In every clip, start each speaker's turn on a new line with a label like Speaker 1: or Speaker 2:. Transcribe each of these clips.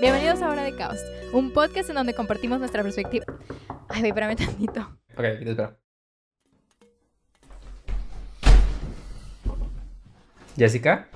Speaker 1: Bienvenidos a Hora de Caos, un podcast en donde compartimos nuestra perspectiva. Ay, espérame tantito.
Speaker 2: Ok, te espero. Jessica.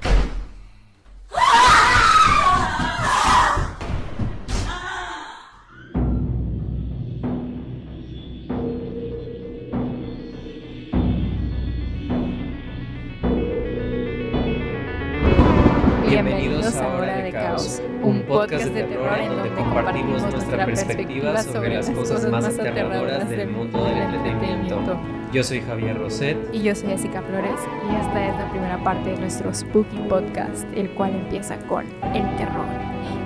Speaker 1: Nuestra perspectiva sobre las cosas más aterradoras del mundo del entretenimiento.
Speaker 2: Yo soy Javier Roset.
Speaker 1: Y yo soy Jessica Flores y esta es la primera parte de nuestro Spooky Podcast, el cual empieza con el terror,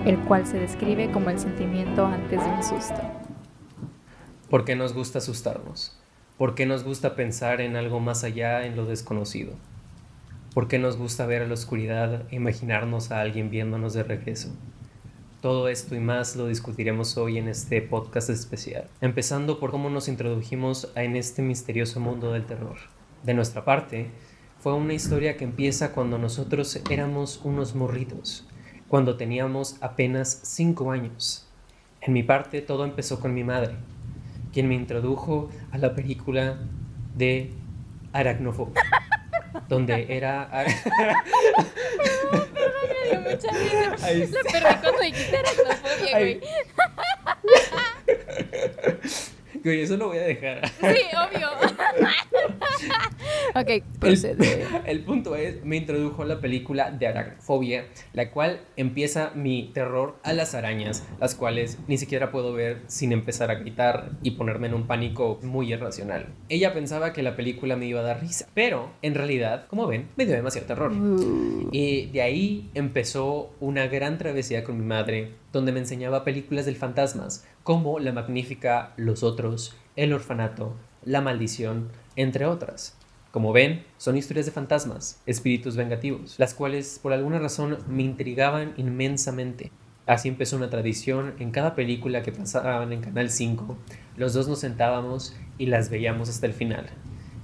Speaker 1: el cual se describe como el sentimiento antes de un susto.
Speaker 2: ¿Por qué nos gusta asustarnos? ¿Por qué nos gusta pensar en algo más allá, en lo desconocido? ¿Por qué nos gusta ver a la oscuridad e imaginarnos a alguien viéndonos de regreso? Todo esto y más lo discutiremos hoy en este podcast especial, empezando por cómo nos introdujimos en este misterioso mundo del terror. De nuestra parte, fue una historia que empieza cuando nosotros éramos unos morritos, cuando teníamos apenas 5 años. En mi parte, todo empezó con mi madre, quien me introdujo a la película de Aracnofobia donde era...
Speaker 1: Mucha risa.
Speaker 2: Ahí
Speaker 1: La perdí cuando dijiste aracnofobia, güey.
Speaker 2: Güey, eso lo voy a dejar.
Speaker 1: Sí, obvio. ok, procede.
Speaker 2: El punto es, me introdujo la película de Aracnofobia, la cual empieza mi terror a las arañas, las cuales ni siquiera puedo ver sin empezar a gritar y ponerme en un pánico muy irracional. Ella pensaba que la película me iba a dar risa, pero en realidad, como ven, me dio demasiado terror.
Speaker 1: Uh,
Speaker 2: Y de ahí empezó una gran travesía con mi madre, donde me enseñaba películas del fantasmas, como La Magnífica, Los Otros, El Orfanato, La Maldición, entre otras. Como ven, son historias de fantasmas, espíritus vengativos, las cuales por alguna razón me intrigaban inmensamente. Así empezó una tradición, en cada película que pasaban en Canal 5, los dos nos sentábamos y las veíamos hasta el final.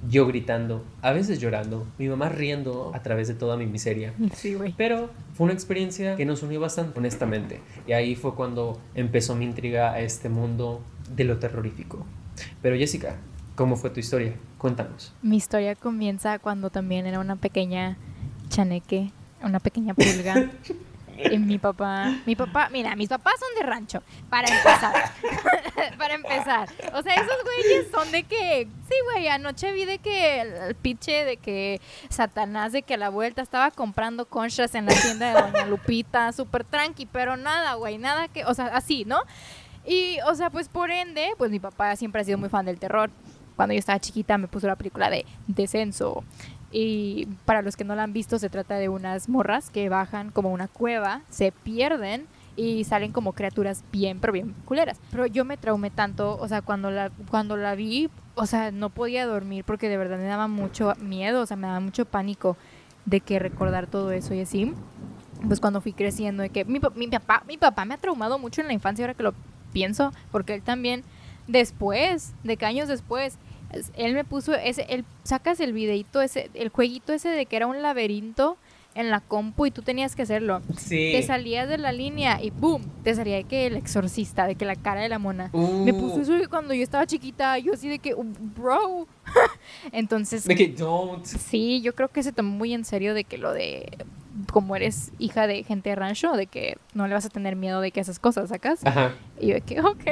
Speaker 2: Yo gritando, a veces llorando, mi mamá riendo a través de toda mi miseria.
Speaker 1: sí, güey.
Speaker 2: Pero fue una experiencia que nos unió bastante, honestamente. Y ahí fue cuando empezó mi intriga a este mundo de lo terrorífico. Pero Jessica, ¿cómo fue tu historia? Cuéntanos.
Speaker 1: Mi historia comienza cuando también era una pequeña chaneque, una pequeña pulga. Y mi papá, mi papá, mira, mis papás son de rancho, para empezar. para empezar. O sea, esos güeyes son de que, sí, güey, anoche vi de que el, el pinche de que Satanás de que a la vuelta estaba comprando conchas en la tienda de Doña Lupita, súper tranqui, pero nada, güey, nada que, o sea, así, ¿no? Y, o sea, pues por ende, pues mi papá siempre ha sido muy fan del terror. Cuando yo estaba chiquita me puso la película de Descenso. Y para los que no la han visto, se trata de unas morras que bajan como una cueva, se pierden y salen como criaturas bien, pero bien culeras. Pero yo me traumé tanto, o sea, cuando la, cuando la vi, o sea, no podía dormir porque de verdad me daba mucho miedo, o sea, me daba mucho pánico de que recordar todo eso y así. Pues cuando fui creciendo, de que mi, mi papá, mi papá me ha traumado mucho en la infancia, ahora que lo pienso, porque él también, después, de que años después, es- él me puso ese, él sacas el videito ese, el jueguito ese de que era un laberinto en la compu y tú tenías que hacerlo.
Speaker 2: Sí.
Speaker 1: Te salías de la línea y ¡boom! Te salía de que el exorcista, de que la cara de la mona. Me
Speaker 2: Uh.
Speaker 1: puso eso cuando yo estaba chiquita, yo así de que, "Uh, bro. Entonces,
Speaker 2: De que don't.
Speaker 1: sí, yo creo que se tomó muy en serio de que lo de como eres hija de gente de rancho, de que no le vas a tener miedo de que esas cosas sacas.
Speaker 2: Ajá.
Speaker 1: Y yo de que, ok.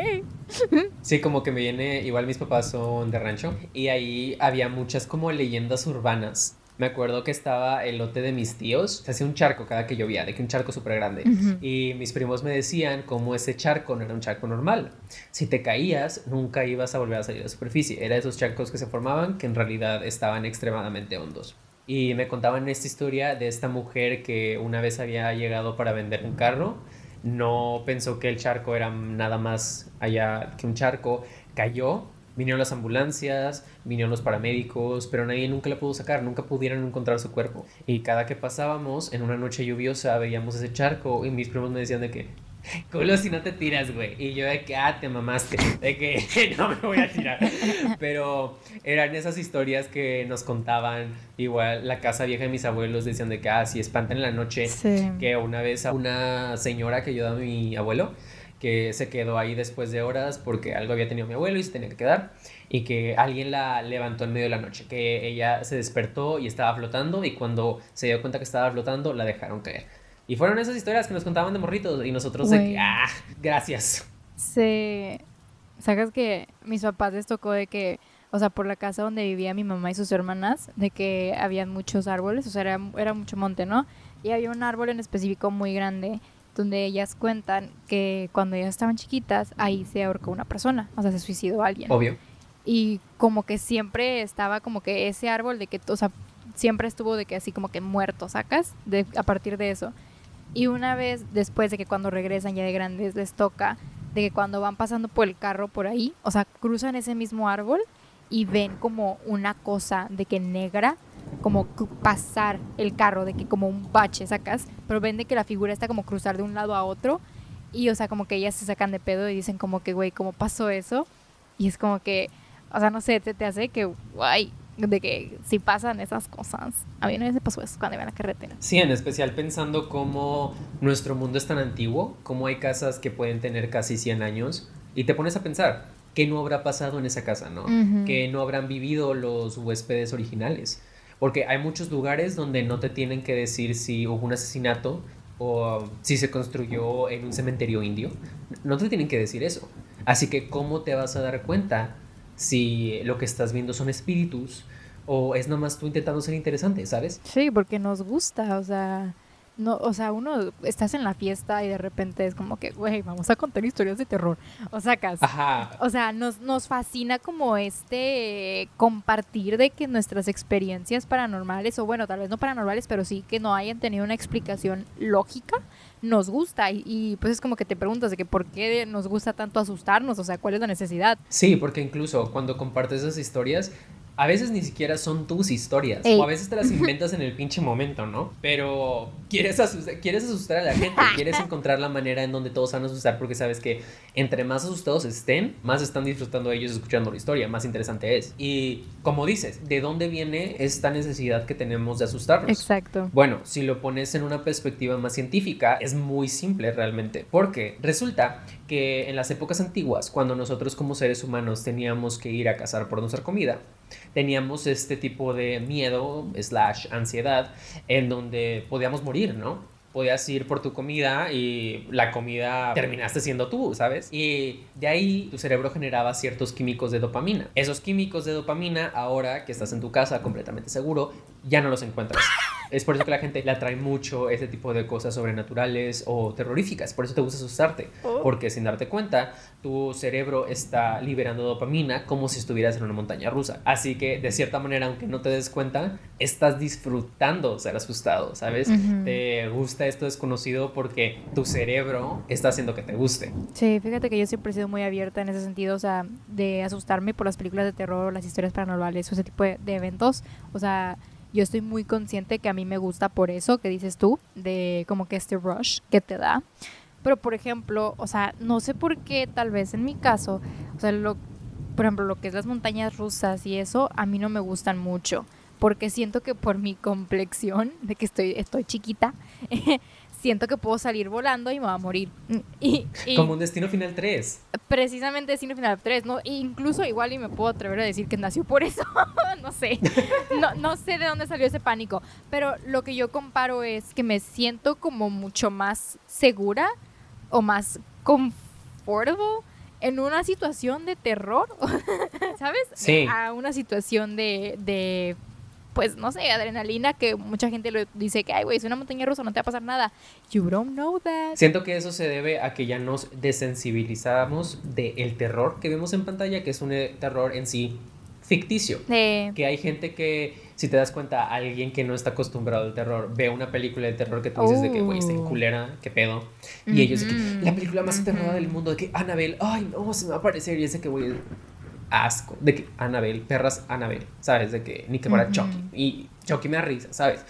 Speaker 2: Sí, como que me viene, igual mis papás son de rancho y ahí había muchas como leyendas urbanas. Me acuerdo que estaba el lote de mis tíos, se hacía un charco cada que llovía, de que un charco súper grande. Y mis primos me decían como ese charco no era un charco normal. Si te caías, nunca ibas a volver a salir a la superficie. Era esos charcos que se formaban que en realidad estaban extremadamente hondos. Y me contaban esta historia de esta mujer que una vez había llegado para vender un carro. No pensó que el charco era nada más allá que un charco. Cayó, vinieron las ambulancias, vinieron los paramédicos, pero nadie nunca la pudo sacar, nunca pudieron encontrar su cuerpo. Y cada que pasábamos en una noche lluviosa veíamos ese charco y mis primos me decían de que culo si no te tiras, güey. Y yo de que, ah, te mamaste, de que no me voy a tirar. Pero eran esas historias que nos contaban, igual la casa vieja de mis abuelos decían de que, ah, si espantan en la noche, que una vez a una señora que ayudaba a mi abuelo, que se quedó ahí después de horas porque algo había tenido mi abuelo y se tenía que quedar y que alguien la levantó en medio de la noche, que ella se despertó y estaba flotando y cuando se dio cuenta que estaba flotando la dejaron caer. Y fueron esas historias que nos contaban de morritos y nosotros de que, ah, gracias.
Speaker 1: Se... Sacas que mis papás les tocó de que, o sea, por la casa donde vivía mi mamá y sus hermanas, de que habían muchos árboles, o sea, era, era mucho monte, ¿no? Y había un árbol en específico muy grande donde ellas cuentan que cuando ellas estaban chiquitas, ahí se ahorcó una persona, o sea, se suicidó alguien.
Speaker 2: Obvio.
Speaker 1: Y como que siempre estaba como que ese árbol de que, o sea, siempre estuvo de que así como que muerto, sacas, de, a partir de eso. Y una vez después de que cuando regresan ya de grandes les toca, de que cuando van pasando por el carro por ahí, o sea, cruzan ese mismo árbol y ven como una cosa de que negra como pasar el carro, de que como un bache sacas, pero ven de que la figura está como cruzar de un lado a otro y o sea, como que ellas se sacan de pedo y dicen como que, güey, ¿cómo pasó eso? Y es como que, o sea, no sé, te, te hace que, guay, de que si pasan esas cosas. A mí vez me pasó eso cuando iba en la carretera.
Speaker 2: Sí, en especial pensando cómo nuestro mundo es tan antiguo, cómo hay casas que pueden tener casi 100 años y te pones a pensar, ¿qué no habrá pasado en esa casa, no? ¿Qué no habrán vivido los huéspedes originales? Porque hay muchos lugares donde no te tienen que decir si hubo un asesinato o si se construyó en un cementerio indio. No te tienen que decir eso. Así que, ¿cómo te vas a dar cuenta si lo que estás viendo son espíritus o es nomás tú intentando ser interesante, ¿sabes?
Speaker 1: Sí, porque nos gusta, o sea, no, o sea, uno estás en la fiesta y de repente es como que, güey, vamos a contar historias de terror. O sacas. O sea, nos, nos fascina como este compartir de que nuestras experiencias paranormales, o bueno, tal vez no paranormales, pero sí que no hayan tenido una explicación lógica, nos gusta. Y, y pues es como que te preguntas de que por qué nos gusta tanto asustarnos, o sea, cuál es la necesidad.
Speaker 2: Sí, porque incluso cuando compartes esas historias, a veces ni siquiera son tus historias. O a veces te las inventas en el pinche momento, ¿no? Pero quieres asustar, quieres asustar a la gente, quieres encontrar la manera en donde todos van a asustar porque sabes que entre más asustados estén, más están disfrutando ellos escuchando la historia, más interesante es. Y como dices, ¿de dónde viene esta necesidad que tenemos de asustarnos?
Speaker 1: Exacto.
Speaker 2: Bueno, si lo pones en una perspectiva más científica, es muy simple realmente, porque resulta que en las épocas antiguas, cuando nosotros como seres humanos teníamos que ir a cazar por nuestra comida, teníamos este tipo de miedo slash ansiedad en donde podíamos morir, ¿no? Podías ir por tu comida y la comida terminaste siendo tú, ¿sabes? Y de ahí tu cerebro generaba ciertos químicos de dopamina. Esos químicos de dopamina, ahora que estás en tu casa completamente seguro, ya no los encuentras. Es por eso que la gente le atrae mucho ese tipo de cosas sobrenaturales o terroríficas. Por eso te gusta asustarte. Oh. Porque sin darte cuenta, tu cerebro está liberando dopamina como si estuvieras en una montaña rusa. Así que, de cierta manera, aunque no te des cuenta, estás disfrutando ser asustado, ¿sabes? Te gusta esto desconocido porque tu cerebro está haciendo que te guste.
Speaker 1: Sí, fíjate que yo siempre he sido muy abierta en ese sentido, o sea, de asustarme por las películas de terror, las historias paranormales o ese tipo de, de eventos. O sea, yo estoy muy consciente que a mí me gusta por eso que dices tú, de como que este rush que te da. Pero por ejemplo, o sea, no sé por qué, tal vez en mi caso, o sea, lo, por ejemplo, lo que es las montañas rusas y eso, a mí no me gustan mucho. Porque siento que por mi complexión, de que estoy, estoy chiquita, siento que puedo salir volando y me va a morir. Y,
Speaker 2: Como un Destino Final 3.
Speaker 1: Precisamente Destino Final 3, ¿no? E incluso igual y me puedo atrever a decir que nació por eso, no sé. No, no sé de dónde salió ese pánico, pero lo que yo comparo es que me siento como mucho más segura o más comfortable en una situación de terror, ¿sabes?
Speaker 2: Sí.
Speaker 1: A una situación de, de pues no sé, adrenalina que mucha gente lo dice que, ay, güey, es una montaña rusa, no te va a pasar nada. You don't know that.
Speaker 2: Siento que eso se debe a que ya nos desensibilizamos del terror que vemos en pantalla, que es un eh, terror en sí ficticio. Que hay gente que, si te das cuenta, alguien que no está acostumbrado al terror, ve una película de terror que tú dices de que, güey, está en oh. culera, qué pedo. Y ellos de que, la película más aterradora del mundo, de que, Annabelle, ay, no, se me va a aparecer. Y ese que, güey, asco. De que Annabelle, perras Annabelle, ¿sabes? De que ni que fuera Chucky. Y Chucky me da risa, ¿sabes?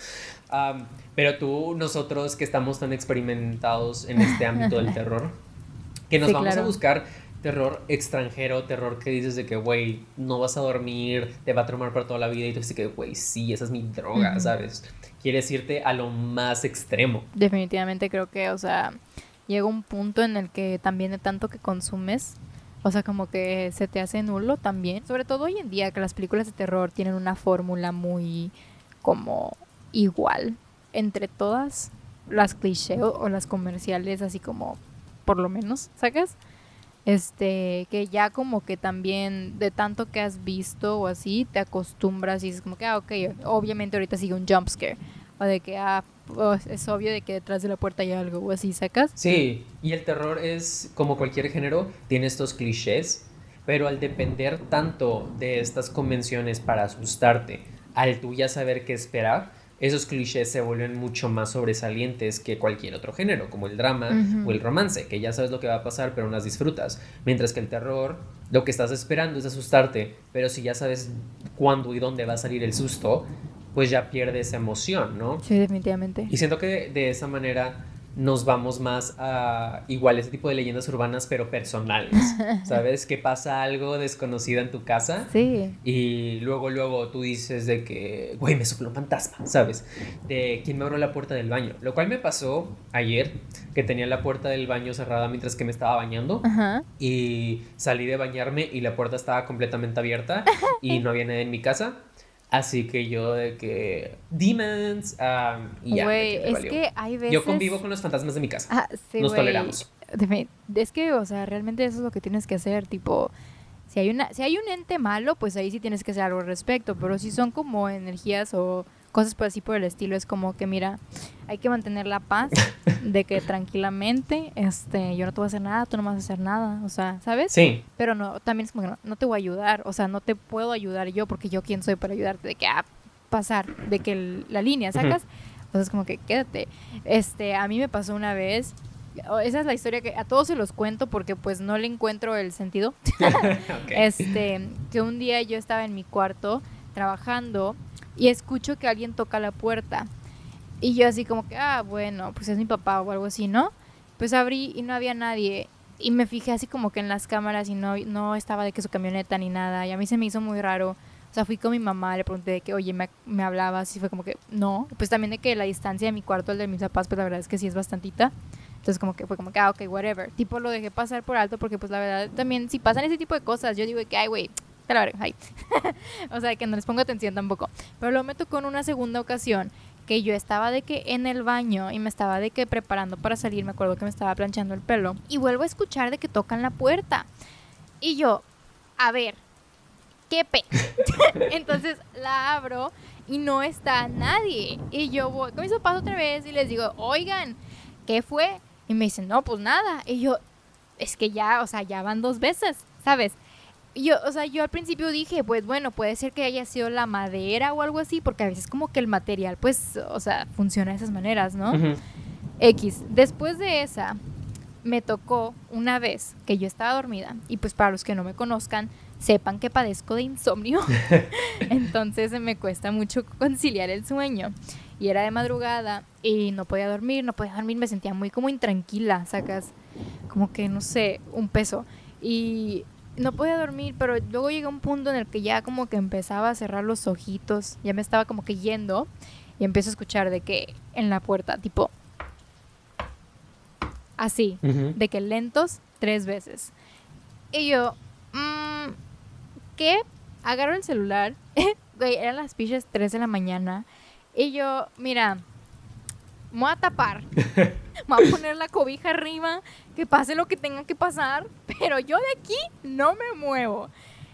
Speaker 2: Pero tú, nosotros que estamos tan experimentados en este ámbito del terror, que nos
Speaker 1: Sí,
Speaker 2: vamos a buscar terror extranjero, terror que dices de que, güey, no vas a dormir, te va a traumar para toda la vida y tú dices que, güey, sí, esa es mi droga. ¿sabes? Quieres irte a lo más extremo.
Speaker 1: Definitivamente creo que, o sea, llega un punto en el que también de tanto que consumes, o sea, como que se te hace nulo también. Sobre todo hoy en día que las películas de terror tienen una fórmula muy como igual entre todas las cliché o, o las comerciales, así como por lo menos, ¿sacas? Este, que ya como que también de tanto que has visto o así, te acostumbras y dices como que, ah, ok, obviamente ahorita sigue un jump scare. O de que, ah, oh, es obvio de que detrás de la puerta hay algo o así, ¿sacas?
Speaker 2: Sí, y el terror es, como cualquier género, tiene estos clichés, pero al depender tanto de estas convenciones para asustarte, al tú ya saber qué esperar, esos clichés se vuelven mucho más sobresalientes que cualquier otro género, como el drama o el romance, que ya sabes lo que va a pasar, pero no las disfrutas. Mientras que el terror, lo que estás esperando es asustarte, pero si ya sabes cuándo y dónde va a salir el susto, pues ya pierdes emoción, ¿no?
Speaker 1: Sí, definitivamente.
Speaker 2: Y siento que de esa manera nos vamos más a igual ese tipo de leyendas urbanas, pero personales. ¿Sabes? Que pasa algo desconocido en tu casa
Speaker 1: Sí.
Speaker 2: y luego, luego tú dices de que, güey, me sopló un fantasma, ¿sabes? De quién me abrió la puerta del baño. Lo cual me pasó ayer, que tenía la puerta del baño cerrada mientras que me estaba bañando.
Speaker 1: Ajá.
Speaker 2: Y salí de bañarme y la puerta estaba completamente abierta y no había nadie en mi casa. Así que yo de que demons ah, y ya.
Speaker 1: Güey,
Speaker 2: que me
Speaker 1: es
Speaker 2: valió.
Speaker 1: que hay veces...
Speaker 2: Yo convivo con los fantasmas de mi casa.
Speaker 1: Ah, sí,
Speaker 2: Nos
Speaker 1: güey.
Speaker 2: toleramos.
Speaker 1: Es que, o sea, realmente eso es lo que tienes que hacer, tipo, si hay una, si hay un ente malo, pues ahí sí tienes que hacer algo al respecto, pero si son como energías o cosas por así por el estilo, es como que mira, hay que mantener la paz de que tranquilamente, este, yo no te voy a hacer nada, tú no me vas a hacer nada, o sea, ¿sabes?
Speaker 2: Sí,
Speaker 1: Pero no, también es como que no, no te voy a ayudar, o sea, no te puedo ayudar yo porque yo quién soy para ayudarte, de que ah, pasar, de que el- la línea, ¿sacas? O sea, es como que quédate. Este, a mí me pasó una vez, esa es la historia que a todos se los cuento porque pues no le encuentro el sentido.
Speaker 2: ok.
Speaker 1: Este, que un día yo estaba en mi cuarto trabajando y escucho que alguien toca la puerta. Y yo así como que, ah, bueno, pues es mi papá o algo así, ¿no? Pues abrí y no había nadie. Y me fijé así como que en las cámaras y no, no estaba de que su camioneta ni nada. Y a mí se me hizo muy raro. O sea, fui con mi mamá, le pregunté de que, oye, me, me hablabas. Y fue como que, no. Pues también de que la distancia de mi cuarto al de mis papás, pues la verdad es que sí es bastantita. Entonces como que fue como que, ah, ok, whatever. Tipo, lo dejé pasar por alto porque pues la verdad también, si pasan ese tipo de cosas, yo digo que, ay, güey, te la o sea, que no les pongo atención tampoco. Pero luego me tocó en una segunda ocasión que yo estaba de que en el baño y me estaba de que preparando para salir, me acuerdo que me estaba planchando el pelo y vuelvo a escuchar de que tocan la puerta. Y yo, a ver, ¿qué pe? Entonces la abro y no está nadie. Y yo voy con mis papás otra vez y les digo, oigan, ¿qué fue? Y me dicen, no, pues nada. Y yo, es que ya, o sea, ya van dos veces, ¿sabes? Yo, o sea, yo al principio dije, pues bueno, puede ser que haya sido la madera o algo así, porque a veces como que el material, pues, o sea, funciona de esas maneras, ¿no? X. Después de esa, me tocó una vez que yo estaba dormida, y pues para los que no me conozcan, sepan que padezco de insomnio, entonces me cuesta mucho conciliar el sueño. Y era de madrugada y no podía dormir, no podía dormir, me sentía muy como intranquila, sacas como que no sé, un peso. Y no podía dormir, pero luego llegó un punto en el que ya como que empezaba a cerrar los ojitos, ya me estaba como que yendo y empiezo a escuchar de que en la puerta, tipo así, de que lentos tres veces. Y yo, mm, ¿qué? Agarro el celular, güey, eran las pichas 3 de la mañana. Y yo, mira, me voy a tapar, me voy a poner la cobija arriba, que pase lo que tenga que pasar, pero yo de aquí no me muevo.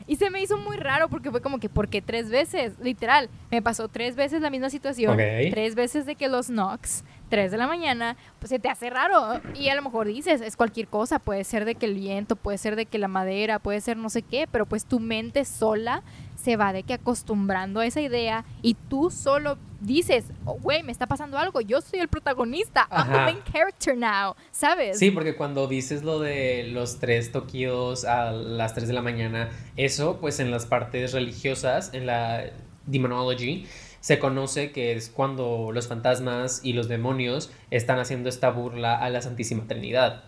Speaker 1: Y se me hizo muy raro porque fue como que, ¿por qué tres veces? Literal, me pasó tres veces la misma situación,
Speaker 2: Ok.
Speaker 1: tres veces de que los knocks, tres de la mañana, pues se te hace raro. Y a lo mejor dices, es cualquier cosa, puede ser de que el viento, puede ser de que la madera, puede ser no sé qué, pero pues tu mente sola se va de que acostumbrando a esa idea y tú solo dices, oh, güey, me está pasando algo, yo soy el protagonista, I'm the
Speaker 2: Ajá.
Speaker 1: main character now, ¿sabes?
Speaker 2: Sí, porque cuando dices lo de los tres toquidos a las 3 de la mañana, eso pues en las partes religiosas, en la demonology, se conoce que es cuando los fantasmas y los demonios están haciendo esta burla a la Santísima Trinidad.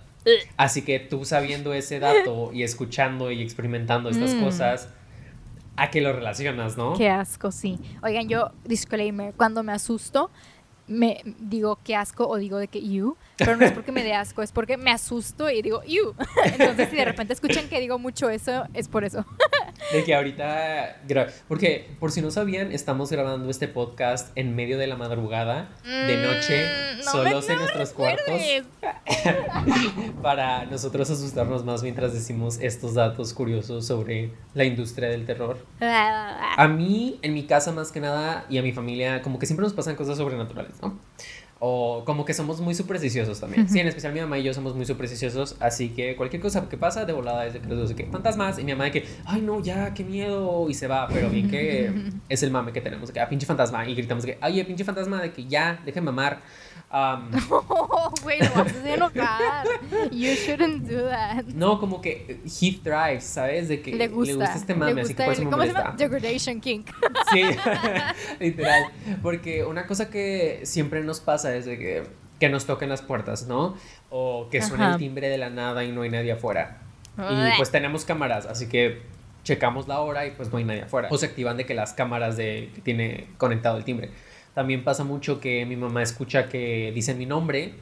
Speaker 2: Así que tú sabiendo ese dato y escuchando y experimentando estas
Speaker 1: Mm.
Speaker 2: cosas, ¿a qué lo relacionas, no?
Speaker 1: Qué asco, sí. Oigan, yo, disclaimer, cuando me asusto, me digo qué asco o digo de que you, pero no es porque me dé asco, es porque me asusto y digo you. Entonces, si de repente escuchan que digo mucho eso, es por eso.
Speaker 2: De que ahorita, porque por si no sabían, estamos grabando este podcast en medio de la madrugada, de noche,
Speaker 1: Mm, no
Speaker 2: solos
Speaker 1: me-
Speaker 2: en
Speaker 1: no
Speaker 2: nuestros cuartos, para nosotros asustarnos más mientras decimos estos datos curiosos sobre la industria del terror. A mí, en mi casa más que nada, y a mi familia, como que siempre nos pasan cosas sobrenaturales, ¿no? O como que somos muy supersticiosos también. Sí, en especial mi mamá y yo somos muy supersticiosos, así que cualquier cosa que pasa de volada es de que digo de que fantasmas y mi mamá de que, ay no, ya, qué miedo, y se va, pero bien que es el mame que tenemos, de que, ah, pinche fantasma, y gritamos de que, ay, pinche fantasma, de que ya, dejen mamar. Am,
Speaker 1: Oh, güey, lo vas a enojar. You shouldn't do that.
Speaker 2: no, como que he thrives, ¿sabes? De que
Speaker 1: Le gusta.
Speaker 2: este
Speaker 1: le
Speaker 2: mame, así que
Speaker 1: gusta
Speaker 2: por eso me
Speaker 1: ¿Cómo se llama?
Speaker 2: molesta.
Speaker 1: Degradation King.
Speaker 2: Sí, literal. Porque una cosa que siempre nos pasa es de que, que nos toquen las puertas, ¿no? O que suene
Speaker 1: Ajá.
Speaker 2: el timbre de la nada y no hay nadie afuera. Y pues tenemos cámaras, así que checamos la hora y pues no hay nadie afuera. O se activan de que las cámaras de que tiene conectado el timbre. También pasa mucho que mi mamá escucha que dicen mi nombre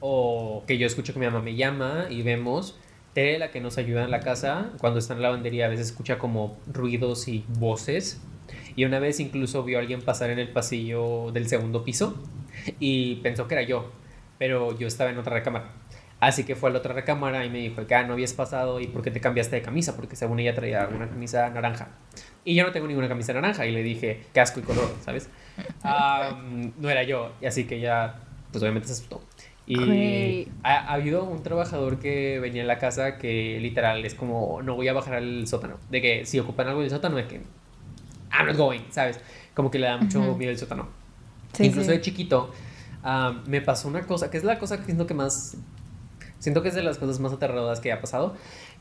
Speaker 2: o que yo escucho que mi mamá me llama y vemos. Tere, la que nos ayuda en la casa, cuando está en la lavandería a veces escucha como ruidos y voces. Y una vez incluso vio a alguien pasar en el pasillo del segundo piso y pensó que era yo, pero yo estaba en otra recámara. Así que fue a la otra recámara y me dijo que ah, no habías pasado y por qué te cambiaste de camisa, porque según ella traía una camisa naranja. Y yo no tengo ninguna camisa naranja y le dije, qué asco y color, ¿sabes? Ah, no era yo, y así que ya, pues obviamente se asustó. Y ha, ha habido un trabajador que venía en la casa que literal es como, no voy a bajar al sótano. De que si ocupan algo del sótano es que, I'm not going, ¿sabes? Como que le da mucho
Speaker 1: Ujú.
Speaker 2: miedo el sótano.
Speaker 1: Sí,
Speaker 2: Incluso
Speaker 1: sí.
Speaker 2: de chiquito, ah, me pasó una cosa, que es la cosa que siento que más, siento que es de las cosas más aterradoras que ha pasado,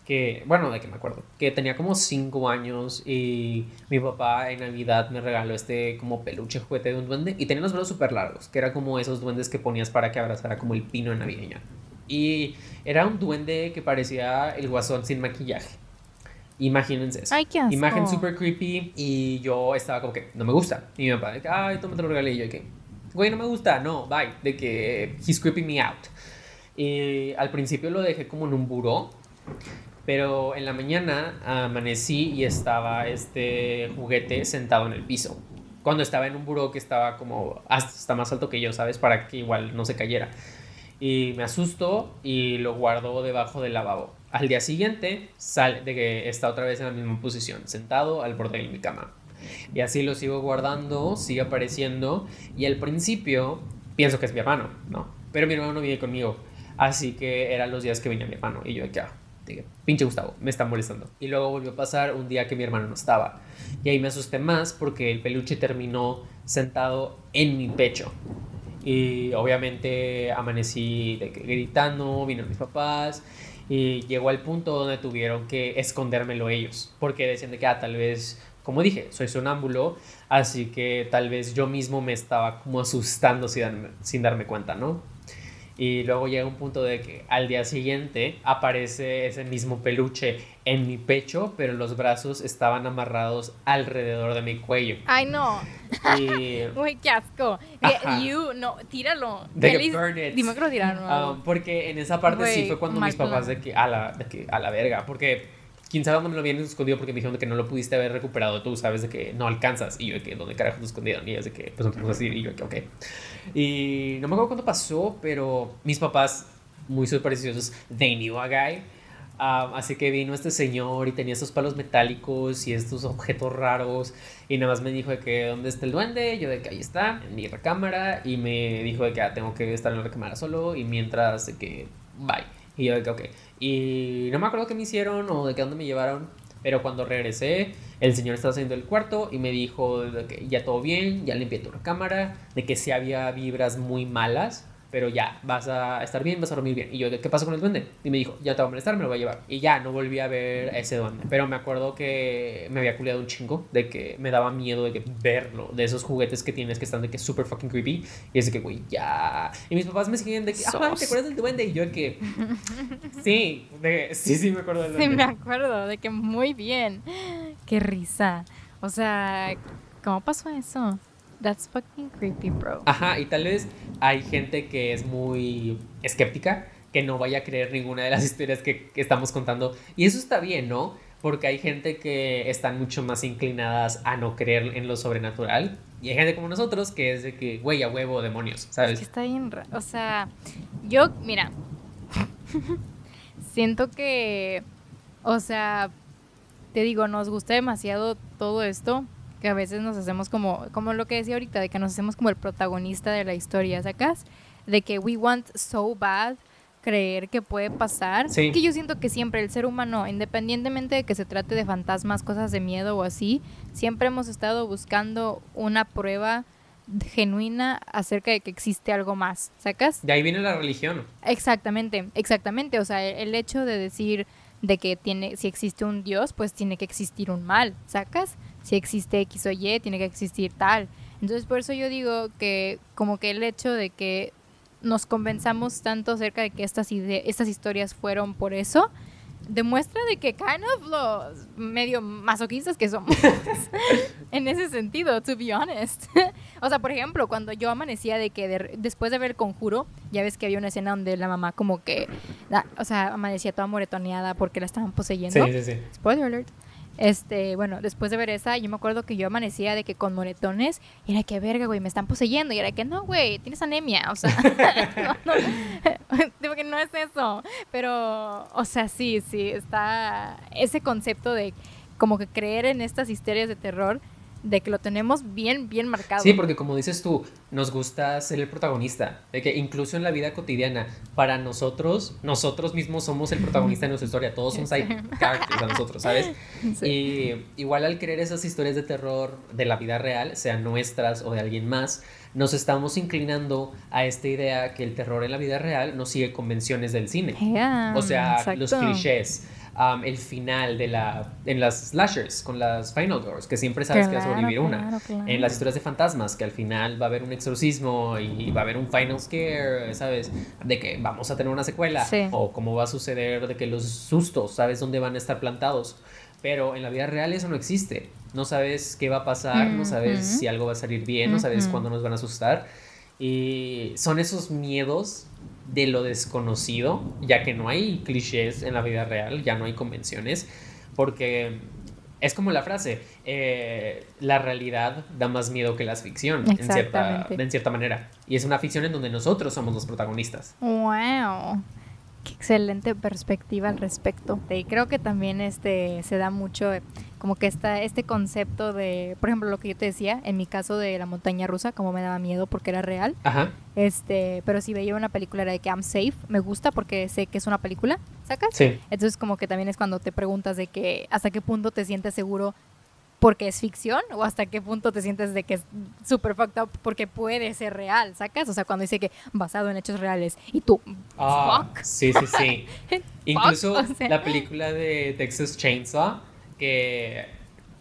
Speaker 2: que, bueno, de que me acuerdo, que tenía como 5 años y mi papá en Navidad me regaló este como peluche juguete de un duende y tenía los brazos súper largos, que era como esos duendes que ponías para que abrazara como el pino navideño. Y era un duende que parecía el guasón sin maquillaje. Imagínense eso.
Speaker 1: Ay, qué asco.
Speaker 2: Imagen super creepy y yo estaba como que no me gusta. Y mi papá, de que, ay, toma, te lo regalé. Y yo, que, güey, no me gusta, no, bye. De que he's creeping me out. Y al principio lo dejé como en un buró, pero en la mañana amanecí y estaba este juguete sentado en el piso. Cuando estaba en un buró que estaba como hasta más alto que yo, ¿sabes? Para que igual no se cayera. Y me asusto y lo guardo debajo del lavabo. Al día siguiente sale de que está otra vez en la misma posición, sentado al borde de mi cama. Y así lo sigo guardando, sigue apareciendo. Y al principio pienso que es mi hermano, ¿no? Pero mi hermano no vive conmigo. Así que eran los días que venía mi hermano. Y yo de que, ah, dije, pinche Gustavo, me está molestando. Y luego volvió a pasar un día que mi hermano no estaba. Y ahí me asusté más porque el peluche terminó sentado en mi pecho. Y obviamente amanecí gritando, vino mis papás y llegó al punto donde tuvieron que escondérmelo ellos, porque decían de que ah, tal vez, como dije, soy sonámbulo, así que tal vez yo mismo me estaba como asustando sin darme cuenta, ¿no? Y luego llega un punto de que al día siguiente aparece ese mismo peluche en mi pecho, pero los brazos estaban amarrados alrededor de mi cuello.
Speaker 1: Ay, no.
Speaker 2: Y
Speaker 1: Uy, qué asco.
Speaker 2: Ajá.
Speaker 1: You, no, tíralo.
Speaker 2: De que
Speaker 1: Feliz-
Speaker 2: burn it.
Speaker 1: Dime que lo tiraron. algo.
Speaker 2: Ah, porque en esa parte sí fue cuando mis papás de que a la, de que a la verga, porque quién sabe dónde me lo habían escondido porque me dijeron de que no lo pudiste haber recuperado tú, sabes de que no alcanzas y yo de que dónde carajo lo escondieron y ellas de que pues no te puedo decir y yo de que ok. Y no me acuerdo cuándo pasó, pero mis papás muy supersticiosos, they knew a guy. Ah, así que vino este señor y tenía estos palos metálicos y estos objetos raros y nada más me dijo de que dónde está el duende, yo de que ahí está, en mi recámara y me dijo de que ah, tengo que estar en la recámara solo y mientras de que bye. Y yo de que ok. Y no me acuerdo qué me hicieron o de qué dónde me llevaron, pero cuando regresé el señor estaba saliendo del cuarto y me dijo de que ya todo bien, ya limpié tu recámara, de que sí había vibras muy malas pero ya, vas a estar bien, vas a dormir bien. Y yo, ¿qué pasa con el duende? Y me dijo, ya te va a molestar, me lo voy a llevar. Y ya, no volví a ver a ese duende. Pero me acuerdo que me había culiado un chingo, de que me daba miedo de que verlo, de esos juguetes que tienes que están de que súper fucking creepy. Y es de que, güey, ya. Y mis papás me siguen de que, ah, ¿te acuerdas del duende? Y yo de que, sí, de, sí, sí me acuerdo del duende.
Speaker 1: Sí, me acuerdo, de que muy bien. Qué risa. O sea, ¿cómo pasó eso? That's fucking creepy, bro.
Speaker 2: Ajá, y tal vez hay gente que es muy escéptica, que no vaya a creer ninguna de las historias que, estamos contando. Y eso está bien, ¿no? Porque hay gente que están mucho más inclinadas a no creer en lo sobrenatural. Y hay gente como nosotros que es de que, güey, a huevo, demonios, ¿sabes? Es
Speaker 1: que está bien. O sea, yo, mira, siento que, o sea, te digo, nos gusta demasiado todo esto, que a veces nos hacemos como, como lo que decía ahorita, de que nos hacemos como el protagonista de la historia, ¿sacas? De que we want so bad creer que puede pasar. Que yo siento que siempre el ser humano, independientemente de que se trate de fantasmas, cosas de miedo o así, siempre hemos estado buscando una prueba genuina acerca de que existe algo más, ¿sacas?
Speaker 2: De ahí viene la religión.
Speaker 1: Exactamente, exactamente. O sea, el hecho de decir de que tiene, si existe un Dios, pues tiene que existir un mal, ¿sacas? Si existe X o Y, tiene que existir tal. Entonces por eso yo digo que como que el hecho de que nos convenzamos tanto acerca de que estas, estas historias fueron por eso, demuestra de que kind of los medio masoquistas que somos en ese sentido, to be honest. o sea, por ejemplo, cuando yo amanecía de que después de ver el conjuro, ya ves que había una escena donde la mamá como que, o sea, amanecía toda moretoneada porque la estaban poseyendo.
Speaker 2: Sí, sí, sí.
Speaker 1: Spoiler alert. Este, bueno, después de ver esa, yo me acuerdo que yo amanecía de que con moretones, y era que verga, güey, me están poseyendo, y era que no, güey, tienes anemia, o sea, no, no, que no es eso, pero, o sea, sí, sí, está ese concepto de como que creer en estas historias de terror de que lo tenemos bien, bien marcado.
Speaker 2: Sí, porque como dices tú, nos gusta ser el protagonista, de que incluso en la vida cotidiana, para nosotros, nosotros mismos somos el protagonista de nuestra historia, todos son side characters a nosotros, ¿sabes? Y igual al creer esas historias de terror de la vida real, sean nuestras o de alguien más, nos estamos inclinando a esta idea que el terror en la vida real no sigue convenciones del cine. o sea, los clichés el final de la en las slashers con las final doors que siempre sabes que va a sobrevivir una. en las historias de fantasmas que al final va a haber un exorcismo y va a haber un final scare sabes de que vamos a tener una secuela o cómo va a suceder de que los sustos sabes dónde van a estar plantados. Pero en la vida real eso no existe. No sabes qué va a pasar no sabes si algo va a salir bien no sabes cuándo nos van a asustar. Y son esos miedos de lo desconocido, ya que no hay clichés en la vida real, ya no hay convenciones, porque es como la frase, eh, la realidad da más miedo que la ficción, en cierta, en cierta manera. Y es una ficción en donde nosotros somos los protagonistas.
Speaker 1: ¡Wow! Qué excelente perspectiva al respecto. Y creo que también este, se da mucho como que está este concepto de, por ejemplo, lo que yo te decía, en mi caso de la montaña rusa, como me daba miedo porque era real.
Speaker 2: Ajá.
Speaker 1: Este, pero si veía una película era de que I'm safe, me gusta porque sé que es una película, ¿sacas?
Speaker 2: Sí.
Speaker 1: Entonces como que también es cuando te preguntas de que hasta qué punto te sientes seguro porque es ficción o hasta qué punto te sientes de que es súper fucked up porque puede ser real, ¿sacas? O sea, cuando dice que basado en hechos reales y tú,
Speaker 2: ah, fuck. Sí, sí, sí. Incluso la película de Texas Chainsaw que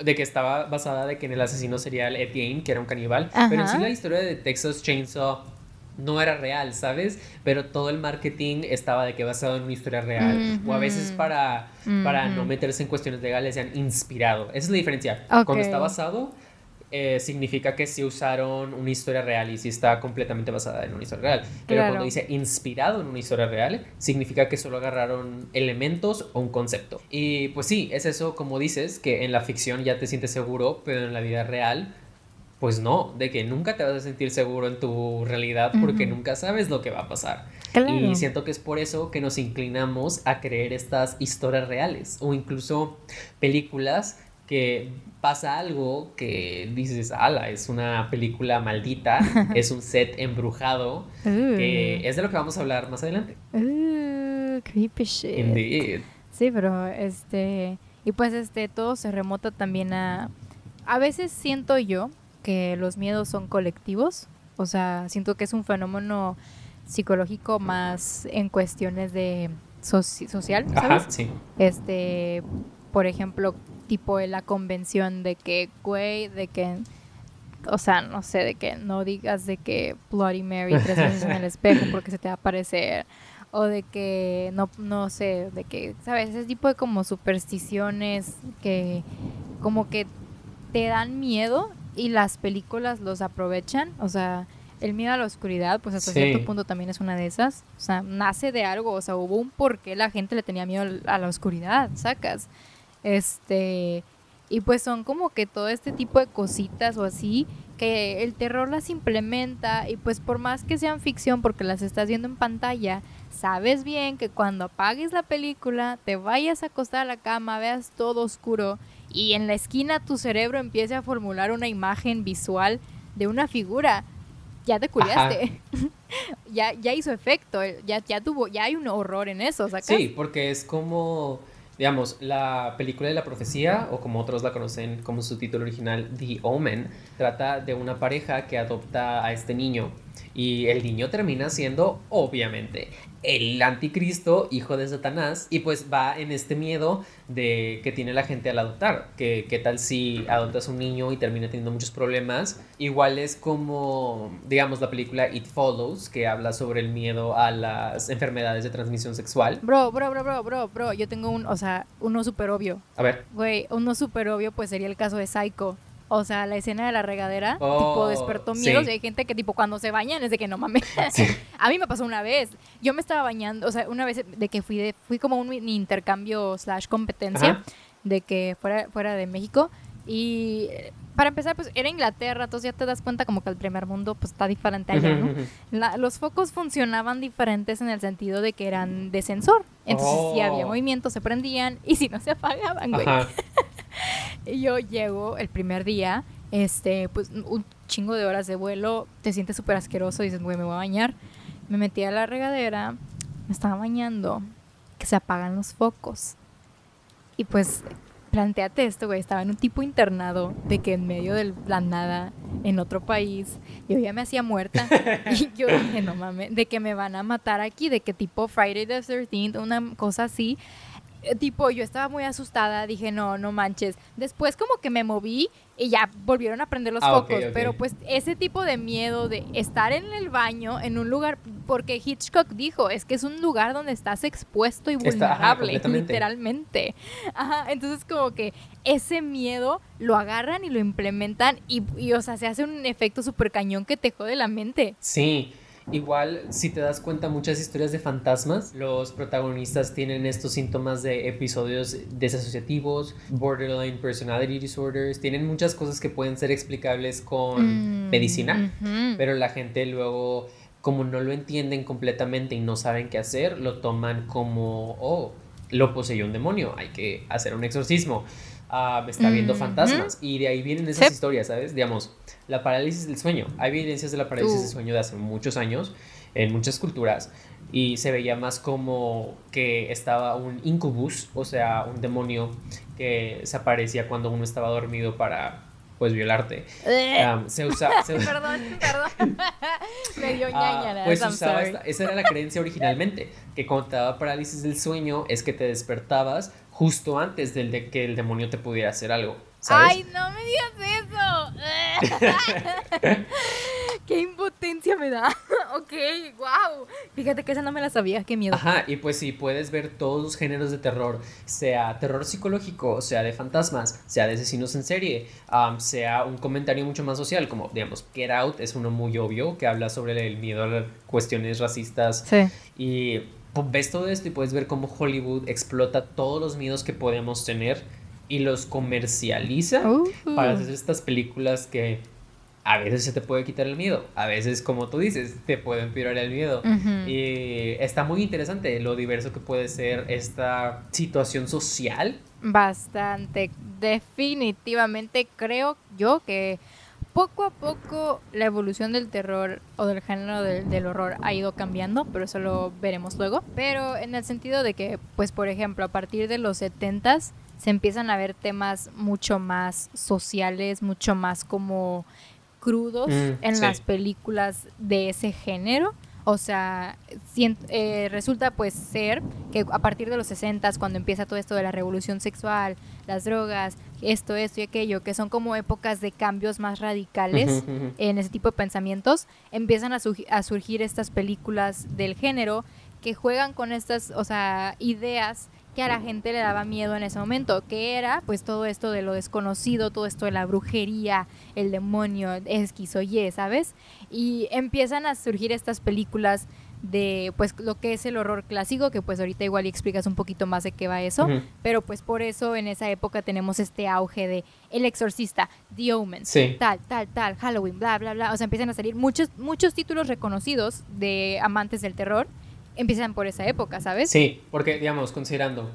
Speaker 2: de que estaba basada de que en el asesino serial Etienne, que era un caníbal, pero en sí la historia de Texas Chainsaw no era real, ¿sabes? Pero todo el marketing estaba de que basado en una historia real. O a veces para, para no meterse en cuestiones legales se han inspirado. Esa es la diferencia. Cuando está basado, eh, significa que sí usaron una historia real y sí está completamente basada en una historia real. Pero cuando dice inspirado en una historia real, significa que solo agarraron elementos o un concepto. Y pues sí, es eso como dices, que en la ficción ya te sientes seguro, pero en la vida real pues no, de que nunca te vas a sentir seguro en tu realidad porque nunca sabes lo que va a pasar. Y siento que es por eso que nos inclinamos a creer estas historias reales o incluso películas que pasa algo que dices, ala, es una película maldita, es un set embrujado, que es de lo que vamos a hablar más adelante.
Speaker 1: creepy shit.
Speaker 2: Indeed.
Speaker 1: Sí, pero este, y pues este, todo se remota también a, a veces siento yo que los miedos son colectivos, o sea, siento que es un fenómeno psicológico más en cuestiones de soci- social, ¿sabes?
Speaker 2: Ajá, sí.
Speaker 1: Este, por ejemplo, tipo de la convención de que, güey, de que, o sea, no sé, de que no digas de que Bloody Mary tres veces en el espejo porque se te va a aparecer. O de que, no, no sé, de que, ¿sabes? Ese tipo de como supersticiones que como que te dan miedo y las películas los aprovechan. O sea, el miedo a la oscuridad, pues hasta
Speaker 2: Sí.
Speaker 1: cierto punto también es una de esas. O sea, nace de algo. O sea, hubo un por qué la gente le tenía miedo a la oscuridad, sacas. Este. Y pues son como que todo este tipo de cositas o así que el terror las implementa y pues por más que sean ficción porque las estás viendo en pantalla, sabes bien que cuando apagues la película, te vayas a acostar a la cama, veas todo oscuro y en la esquina tu cerebro empiece a formular una imagen visual de una figura, ya te culiaste. ya, ya hizo efecto, ya, ya tuvo, ya hay un horror en eso, ¿sacas?
Speaker 2: Sí, porque es como, digamos, la película de la profecía, o como otros la conocen como su título original, The Omen, trata de una pareja que adopta a este niño. Y el niño termina siendo, obviamente, el anticristo, hijo de Satanás, y pues va en este miedo de que tiene la gente al adoptar. Que qué tal si adoptas un niño y termina teniendo muchos problemas. Igual es como, digamos, la película It Follows, que habla sobre el miedo a las enfermedades de transmisión sexual.
Speaker 1: Bro, bro, bro, bro, bro, bro, yo tengo un, o sea, uno súper obvio.
Speaker 2: A ver.
Speaker 1: Güey, uno súper obvio pues sería el caso de Psycho. O sea, la escena de la regadera,
Speaker 2: Oh,
Speaker 1: tipo, despertó miedos
Speaker 2: sí.
Speaker 1: y hay gente que, tipo, cuando se bañan es de que no mames.
Speaker 2: Sí.
Speaker 1: a mí me pasó una vez. Yo me estaba bañando, o sea, una vez de que fui de, fui como un intercambio slash competencia
Speaker 2: Ajá.
Speaker 1: de que fuera, fuera de México. Y eh, para empezar, pues era Inglaterra, entonces ya te das cuenta como que el primer mundo pues está diferente allá, ¿no? La- los focos funcionaban diferentes en el sentido de que eran de sensor. Entonces, si había
Speaker 2: Oh.
Speaker 1: movimiento, se prendían y si no, se apagaban, güey.
Speaker 2: Ajá.
Speaker 1: Y yo llego el primer día, este, pues un chingo de horas de vuelo, te sientes súper asqueroso, dices, güey, me voy a bañar. Me metí a la regadera, me estaba bañando, que se apagan los focos. Y pues, planteate esto, güey, estaba en un tipo internado de que en medio de la nada, en otro país, yo ya me hacía muerta. y yo dije, no mames, de que me van a matar aquí, de que tipo Friday the 13th, una cosa así. Eh, Tipo, yo estaba muy asustada, dije, no, no manches. Después como que me moví y ya volvieron a prender los
Speaker 2: Ah,
Speaker 1: focos. Pero pues ese tipo de miedo de estar en el baño, en un lugar, porque Hitchcock dijo, es que es un lugar donde estás expuesto y
Speaker 2: Está, ajá,
Speaker 1: vulnerable, literalmente. Ajá, entonces como que ese miedo lo agarran y lo implementan y, y, o sea, se hace un efecto súper cañón que te jode la mente.
Speaker 2: Sí, igual si te das cuenta muchas historias de fantasmas, los protagonistas tienen estos síntomas de episodios desasociativos, borderline personality disorders, tienen muchas cosas que pueden ser explicables con
Speaker 1: Mm,
Speaker 2: medicina, pero la gente luego como no lo entienden completamente y no saben qué hacer, lo toman como, oh, lo poseyó un demonio, hay que hacer un exorcismo. Ah, está viendo
Speaker 1: Ujú.
Speaker 2: fantasmas y de ahí vienen esas
Speaker 1: Sí.
Speaker 2: historias, ¿sabes? Digamos, la parálisis del sueño. Hay evidencias de la parálisis
Speaker 1: Uh.
Speaker 2: del sueño de hace muchos años en muchas culturas y se veía más como que estaba un incubus, o sea, un demonio que se aparecía cuando uno estaba dormido para pues violarte. Um, se usa, se-
Speaker 1: perdón, perdón. Me dio
Speaker 2: Ah,
Speaker 1: ñañaras,
Speaker 2: pues
Speaker 1: I'm
Speaker 2: usaba esta- esa era la creencia originalmente, que cuando te daba parálisis del sueño es que te despertabas justo antes del de que el demonio te pudiera hacer algo, ¿sabes?
Speaker 1: Ay, no me digas eso. Qué impotencia me da. ok, wow. Fíjate que esa no me la sabía, qué miedo.
Speaker 2: Ajá, y pues sí, puedes ver todos los géneros de terror, sea terror psicológico, sea de fantasmas, sea de asesinos en serie, sea un comentario mucho más social, como digamos, Get Out es uno muy obvio que habla sobre el miedo a las cuestiones racistas
Speaker 1: Sí.
Speaker 2: y ves todo esto y puedes ver cómo Hollywood explota todos los miedos que podemos tener y los comercializa
Speaker 1: Uh.
Speaker 2: para hacer estas películas que a veces se te puede quitar el miedo, a veces como tú dices, te puede empeorar el miedo.
Speaker 1: Ujú.
Speaker 2: Y está muy interesante lo diverso que puede ser esta situación social.
Speaker 1: Bastante. Definitivamente creo yo que poco a poco la evolución del terror o del género del, del horror ha ido cambiando, pero eso lo veremos luego. Pero en el sentido de que, pues por ejemplo, a partir de los 70s se empiezan a ver temas mucho más sociales, mucho más como crudos
Speaker 2: Mm,
Speaker 1: en
Speaker 2: sí.
Speaker 1: las películas de ese género. O sea, eh, resulta pues ser que a partir de los 60 cuando empieza todo esto de la revolución sexual, las drogas, esto, esto y aquello, que son como épocas de cambios más radicales en ese tipo de pensamientos, empiezan a, a surgir estas películas del género que juegan con estas, o sea, ideas que a la gente le daba miedo en ese momento, que era pues todo esto de lo desconocido, todo esto de la brujería, el demonio, esquizoye, ¿sabes? Y empiezan a surgir estas películas de pues lo que es el horror clásico, que pues ahorita igual y explicas un poquito más de qué va eso, pero pues por eso en esa época tenemos este auge de El Exorcista, The Omen, tal, tal, tal, Halloween, bla, bla, bla, o sea, empiezan a salir muchos, muchos títulos reconocidos de amantes del terror empiezan por esa época, ¿sabes?
Speaker 2: Sí, porque, digamos, considerando,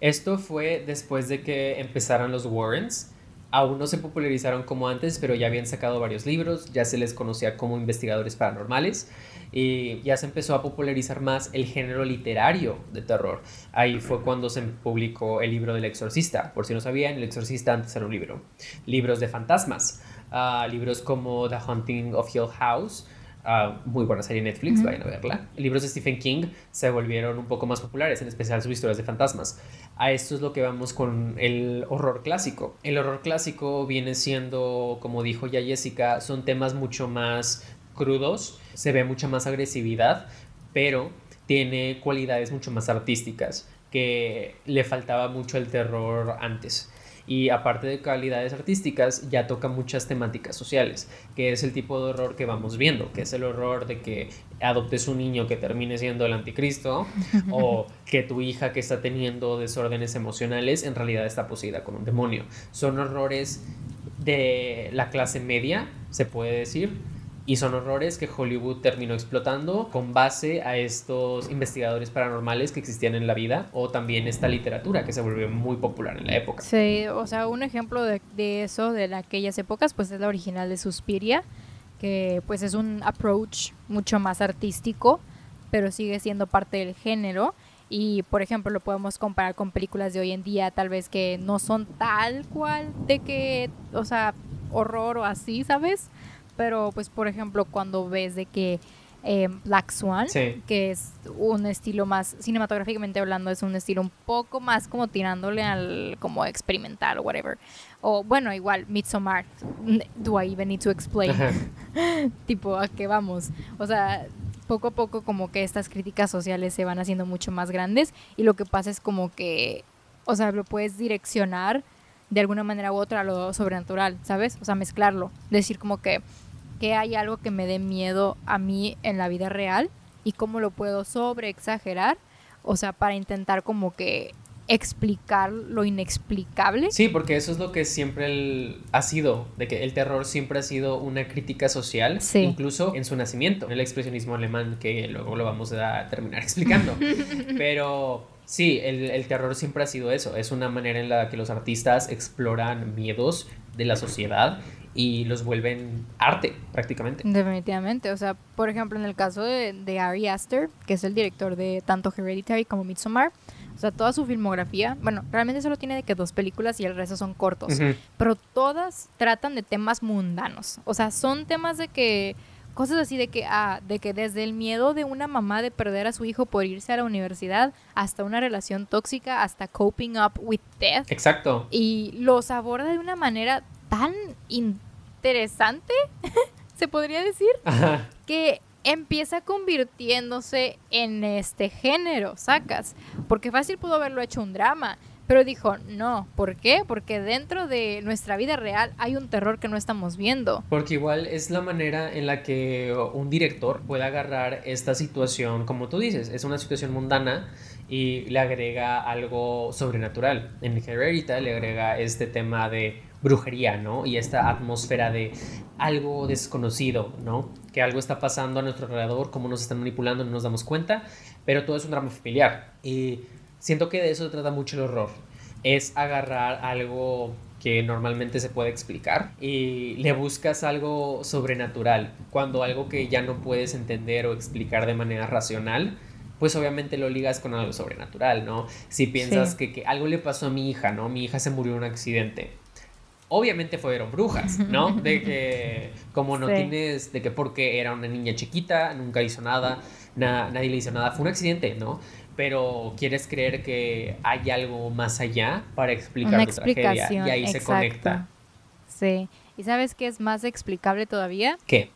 Speaker 2: esto fue después de que empezaron los Warrens. Aún no se popularizaron como antes, pero ya habían sacado varios libros, ya se les conocía como investigadores paranormales y ya se empezó a popularizar más el género literario de terror. Ahí fue cuando se publicó el libro del exorcista. Por si no sabían, el exorcista antes era un libro. Libros de fantasmas, ah, libros como The Haunting of Hill House, Ah, muy buena serie Netflix, vayan a verla. Libros de Stephen King se volvieron un poco más populares, en especial sus historias de fantasmas. A esto es lo que vamos con el horror clásico. El horror clásico viene siendo, como dijo ya Jessica, son temas mucho más crudos, se ve mucha más agresividad, pero tiene cualidades mucho más artísticas que le faltaba mucho el terror antes y aparte de calidades artísticas ya toca muchas temáticas sociales, que es el tipo de horror que vamos viendo, que es el horror de que adoptes un niño que termine siendo el anticristo o que tu hija que está teniendo desórdenes emocionales en realidad está poseída con un demonio. Son horrores de la clase media, se puede decir, y son horrores que Hollywood terminó explotando con base a estos investigadores paranormales que existían en la vida o también esta literatura que se volvió muy popular en la época.
Speaker 1: Sí, o sea, un ejemplo de, eso, de aquellas épocas, pues es la original de Suspiria, que pues es un approach mucho más artístico, pero sigue siendo parte del género. Y por ejemplo, lo podemos comparar con películas de hoy en día, tal vez que no son tal cual de que, o sea, horror o así, ¿sabes? Pero pues por ejemplo cuando ves de que eh, Black Swan, que es un estilo más, cinematográficamente hablando, es un estilo un poco más como tirándole al como experimental o whatever. O bueno, igual, Midsommar, do I even need to explain? tipo, ¿a qué vamos? O sea, poco a poco como que estas críticas sociales se van haciendo mucho más grandes y lo que pasa es como que, o sea, lo puedes direccionar de alguna manera u otra a lo sobrenatural, ¿sabes? O sea, mezclarlo, decir como que que hay algo que me dé miedo a mí en la vida real y cómo lo puedo sobre exagerar, o sea, para intentar como que explicar lo inexplicable.
Speaker 2: Sí, porque eso es lo que siempre ha sido, de que el terror siempre ha sido una crítica social, incluso en su nacimiento, el expresionismo alemán, que luego lo vamos a terminar explicando. Pero sí, el, el terror siempre ha sido eso, es una manera en la que los artistas exploran miedos de la sociedad y los vuelven arte prácticamente.
Speaker 1: Definitivamente, o sea, por ejemplo, en el caso de, de Ari Aster, que es el director de tanto Hereditary como Midsommar, o sea, toda su filmografía, bueno, realmente solo tiene de que dos películas y el resto son cortos, pero todas tratan de temas mundanos, o sea, son temas de que cosas así de que ah, de que desde el miedo de una mamá de perder a su hijo por irse a la universidad hasta una relación tóxica hasta coping up with death.
Speaker 2: Exacto.
Speaker 1: Y los aborda de una manera tan interesante, se podría decir, que empieza convirtiéndose en este género, sacas. Porque fácil pudo haberlo hecho un drama, pero dijo, no, ¿por qué? Porque dentro de nuestra vida real hay un terror que no estamos viendo.
Speaker 2: Porque igual es la manera en la que un director puede agarrar esta situación, como tú dices, es una situación mundana y le agrega algo sobrenatural. En Hereditary le agrega este tema de brujería, ¿no? Y esta atmósfera de algo desconocido, ¿no? Que algo está pasando a nuestro alrededor, cómo nos están manipulando, no nos damos cuenta, pero todo es un drama familiar. Y siento que de eso se trata mucho el horror. Es agarrar algo que normalmente se puede explicar y le buscas algo sobrenatural, cuando algo que ya no puedes entender o explicar de manera racional, pues obviamente lo ligas con algo sobrenatural, ¿no? Si piensas que, que, algo le pasó a mi hija, ¿no? Mi hija se murió en un accidente obviamente fueron brujas, ¿no? De que como no tienes, de que porque era una niña chiquita, nunca hizo nada, nadie le hizo nada, fue un accidente, ¿no? Pero quieres creer que hay algo más allá para explicar tu tragedia y ahí se conecta.
Speaker 1: Sí. ¿Y sabes qué es más explicable todavía?
Speaker 2: ¿Qué?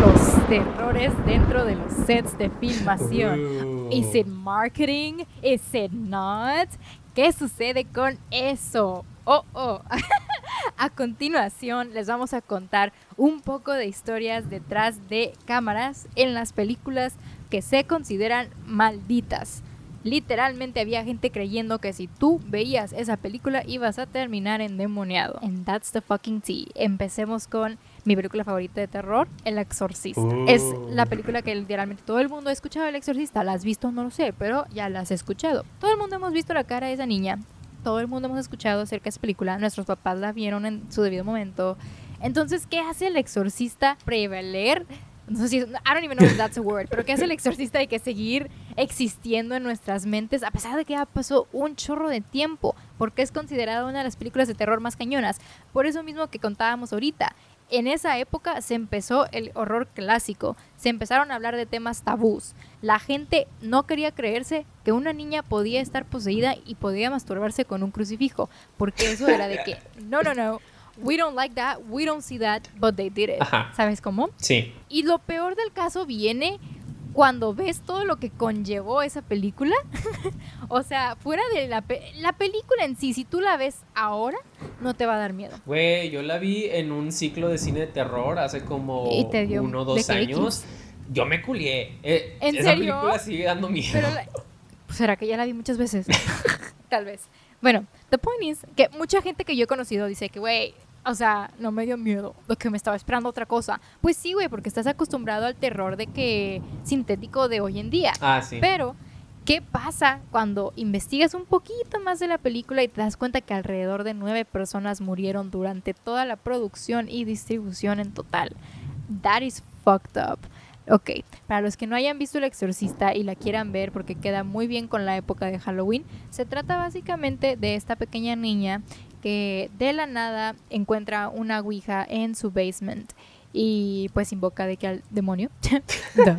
Speaker 1: Los terrores dentro de los sets de filmación. ¿Es ¿Is it marketing? ¿Is it not? ¿Qué sucede con eso? Oh, oh. a continuación les vamos a contar un poco de historias detrás de cámaras en las películas que se consideran malditas. Literalmente había gente creyendo que si tú veías esa película ibas a terminar endemoniado. And that's the fucking tea. Empecemos con mi película favorita de terror, El Exorcista. Es la película que literalmente todo el mundo ha escuchado, El Exorcista. ¿La has visto? No lo sé, pero ya la has escuchado. Todo el mundo hemos visto la cara de esa niña todo el mundo hemos escuchado acerca de esa película, nuestros papás la vieron en su debido momento. Entonces, ¿qué hace el exorcista prevaler? No sé si, I don't even know if that's a word, pero ¿qué hace el exorcista de que seguir existiendo en nuestras mentes a pesar de que ya pasó un chorro de tiempo? Porque es considerada una de las películas de terror más cañonas. Por eso mismo que contábamos ahorita, en esa época se empezó el horror clásico, se empezaron a hablar de temas tabús. La gente no quería creerse que una niña podía estar poseída y podía masturbarse con un crucifijo, porque eso era de que, no, no, no, we don't like that, we don't see that, but they did it. ¿Sabes cómo?
Speaker 2: Sí.
Speaker 1: Y lo peor del caso viene cuando ves todo lo que conllevó esa película, o sea, fuera de la, la película en sí, si tú la ves ahora, no te va a dar miedo.
Speaker 2: Güey, yo la vi en un ciclo de cine de terror hace como uno o dos años. Yo me culié. Eh, ¿En esa película sigue dando miedo.
Speaker 1: Pues, ¿Será que ya la vi muchas veces? Tal vez. Bueno, the point is que mucha gente que yo he conocido dice que, güey, o sea, no me dio miedo, lo que me estaba esperando otra cosa. Pues sí, güey, porque estás acostumbrado al terror de que sintético de hoy en día.
Speaker 2: Ah, sí.
Speaker 1: Pero ¿Qué pasa cuando investigas un poquito más de la película y te das cuenta que alrededor de nueve personas murieron durante toda la producción y distribución en total? That is fucked up. Ok, para los que no hayan visto El Exorcista y la quieran ver porque queda muy bien con la época de Halloween, se trata básicamente de esta pequeña niña que de la nada encuentra una ouija en su basement y pues invoca de que al demonio.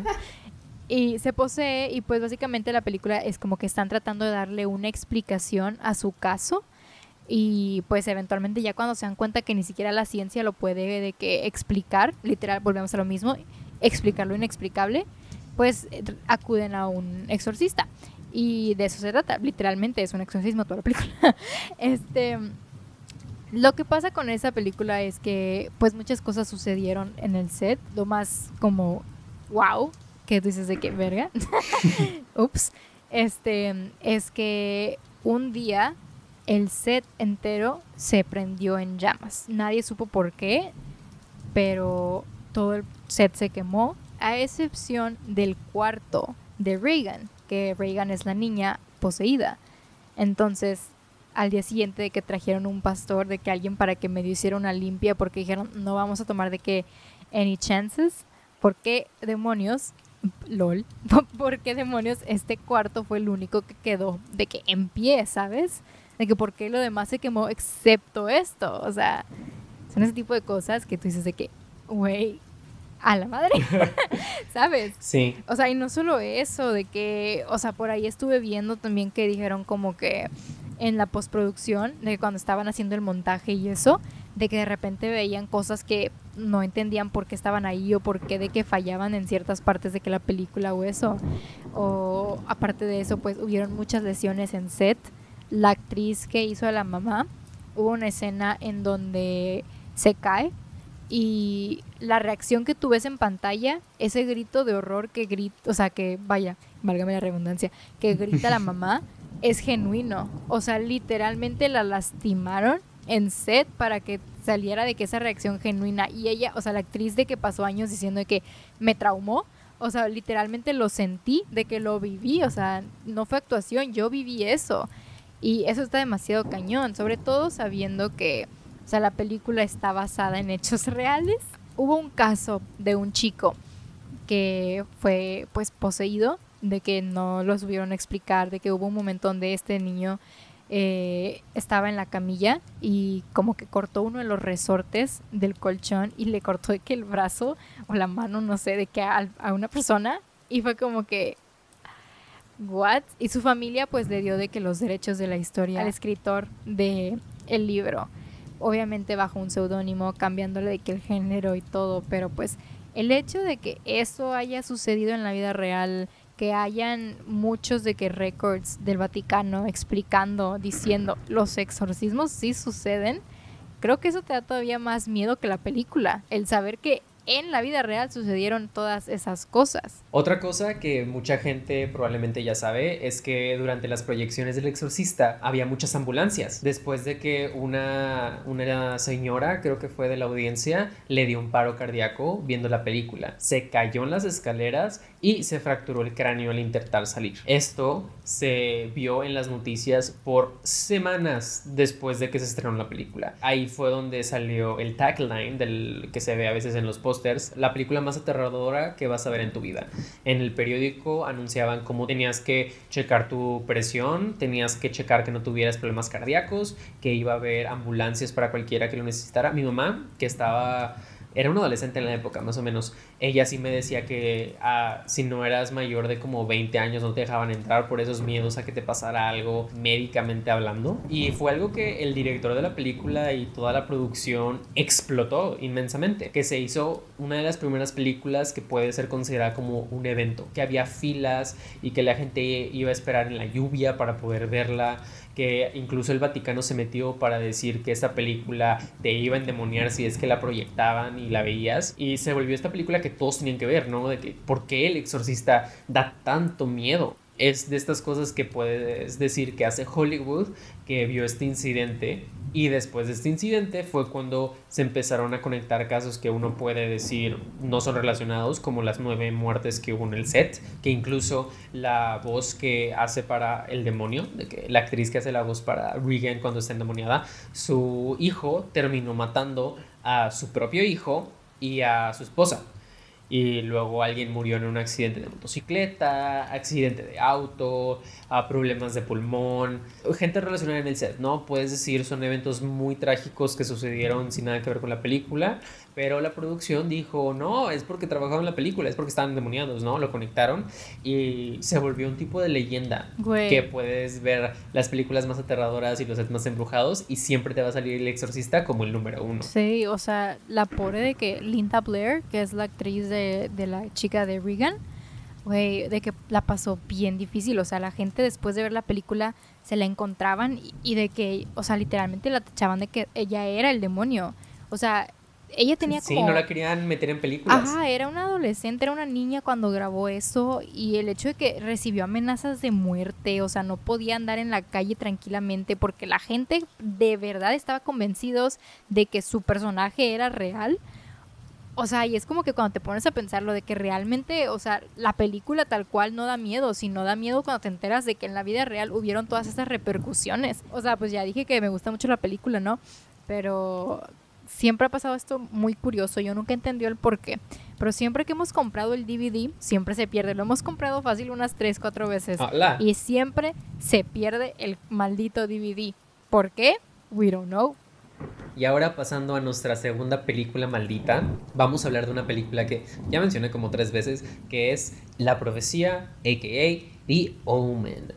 Speaker 1: Y se posee y pues básicamente la película es como que están tratando de darle una explicación a su caso y pues eventualmente ya cuando se dan cuenta que ni siquiera la ciencia lo puede de que explicar, literal volvemos a lo mismo, explicar lo inexplicable, pues acuden a un exorcista. Y de eso se trata, literalmente es un exorcismo toda la película. este lo que pasa con esa película es que pues muchas cosas sucedieron en el set, lo más como wow, que dices de qué verga. Ups. Este es que un día el set entero se prendió en llamas. Nadie supo por qué, pero todo el set se quemó, a excepción del cuarto de Reagan, que Reagan es la niña poseída. Entonces, al día siguiente de que trajeron un pastor, de que alguien para que medio hiciera una limpia, porque dijeron, no vamos a tomar de que any chances, ¿por qué demonios? LOL, ¿por qué demonios este cuarto fue el único que quedó de que en pie, ¿sabes? De que por qué lo demás se quemó excepto esto, o sea, son ese tipo de cosas que tú dices de que, güey, a la madre, ¿sabes?
Speaker 2: Sí.
Speaker 1: O sea, y no solo eso, de que, o sea, por ahí estuve viendo también que dijeron como que en la postproducción, de cuando estaban haciendo el montaje y eso, de que de repente veían cosas que no entendían por qué estaban ahí o por qué de que fallaban en ciertas partes de que la película o eso. O aparte de eso, pues hubieron muchas lesiones en set. La actriz que hizo a la mamá, hubo una escena en donde se cae y la reacción que tú ves en pantalla, ese grito de horror que grita, o sea, que vaya, válgame la redundancia, que grita la mamá, es genuino. O sea, literalmente la lastimaron en set para que saliera de que esa reacción genuina y ella, o sea, la actriz de que pasó años diciendo de que me traumó, o sea, literalmente lo sentí, de que lo viví, o sea, no fue actuación, yo viví eso. Y eso está demasiado cañón, sobre todo sabiendo que, o sea, la película está basada en hechos reales. Hubo un caso de un chico que fue pues poseído de que no lo subieron a explicar, de que hubo un momento donde este niño eh, estaba en la camilla y como que cortó uno de los resortes del colchón y le cortó de que el brazo o la mano, no sé, de que a, a una persona y fue como que, ¿what? Y su familia pues le dio de que los derechos de la historia al escritor de el libro, obviamente bajo un seudónimo, cambiándole de que el género y todo, pero pues el hecho de que eso haya sucedido en la vida real que hayan muchos de que records del Vaticano explicando, diciendo, los exorcismos sí suceden, creo que eso te da todavía más miedo que la película. El saber que en la vida real sucedieron todas esas cosas.
Speaker 2: Otra cosa que mucha gente probablemente ya sabe es que durante las proyecciones del exorcista había muchas ambulancias. Después de que una, una señora, creo que fue de la audiencia, le dio un paro cardíaco viendo la película. Se cayó en las escaleras y se fracturó el cráneo al intentar salir. Esto se vio en las noticias por semanas después de que se estrenó la película. Ahí fue donde salió el tagline del que se ve a veces en los pósters, la película más aterradora que vas a ver en tu vida. En el periódico anunciaban cómo tenías que checar tu presión, tenías que checar que no tuvieras problemas cardíacos, que iba a haber ambulancias para cualquiera que lo necesitara. Mi mamá, que estaba era un adolescente en la época, más o menos. Ella sí me decía que ah, si no eras mayor de como 20 años no te dejaban entrar por esos miedos a que te pasara algo médicamente hablando. Y fue algo que el director de la película y toda la producción explotó inmensamente. Que se hizo una de las primeras películas que puede ser considerada como un evento. Que había filas y que la gente iba a esperar en la lluvia para poder verla que incluso el Vaticano se metió para decir que esta película te iba a endemoniar si es que la proyectaban y la veías. Y se volvió esta película que todos tenían que ver, ¿no? De que, ¿por qué el exorcista da tanto miedo? Es de estas cosas que puedes decir que hace Hollywood, que vio este incidente y después de este incidente fue cuando se empezaron a conectar casos que uno puede decir no son relacionados, como las nueve muertes que hubo en el set, que incluso la voz que hace para el demonio, de que la actriz que hace la voz para Regan cuando está endemoniada, su hijo terminó matando a su propio hijo y a su esposa y luego alguien murió en un accidente de motocicleta, accidente de auto, a problemas de pulmón, gente relacionada en el set, ¿no? Puedes decir, son eventos muy trágicos que sucedieron sin nada que ver con la película, pero la producción dijo, no, es porque trabajaban en la película, es porque estaban demoniados, ¿no? Lo conectaron y se volvió un tipo de leyenda que puedes ver las películas más aterradoras y los sets más embrujados y siempre te va a salir el exorcista como el número uno.
Speaker 1: Sí, o sea, la pobre de que Linda Blair, que es la actriz de, de la chica de Regan, güey, de que la pasó bien difícil. O sea, la gente después de ver la película se la encontraban y, y, de que, o sea, literalmente la tachaban de que ella era el demonio. O sea, ella tenía
Speaker 2: como... Sí, no la querían meter en películas.
Speaker 1: Ajá, era una adolescente, era una niña cuando grabó eso y el hecho de que recibió amenazas de muerte, o sea, no podía andar en la calle tranquilamente porque la gente de verdad estaba convencidos de que su personaje era real. O sea, y es como que cuando te pones a pensarlo de que realmente, o sea, la película tal cual no da miedo, sino da miedo cuando te enteras de que en la vida real hubieron todas esas repercusiones. O sea, pues ya dije que me gusta mucho la película, ¿no? Pero siempre ha pasado esto muy curioso, yo nunca entendí el por qué, pero siempre que hemos comprado el DVD, siempre se pierde, lo hemos comprado fácil unas 3, 4 veces
Speaker 2: Hola.
Speaker 1: y siempre se pierde el maldito DVD. ¿Por qué? We don't know.
Speaker 2: Y ahora pasando a nuestra segunda película maldita, vamos a hablar de una película que ya mencioné como tres veces, que es La Profecía, a.k.a. The Omen.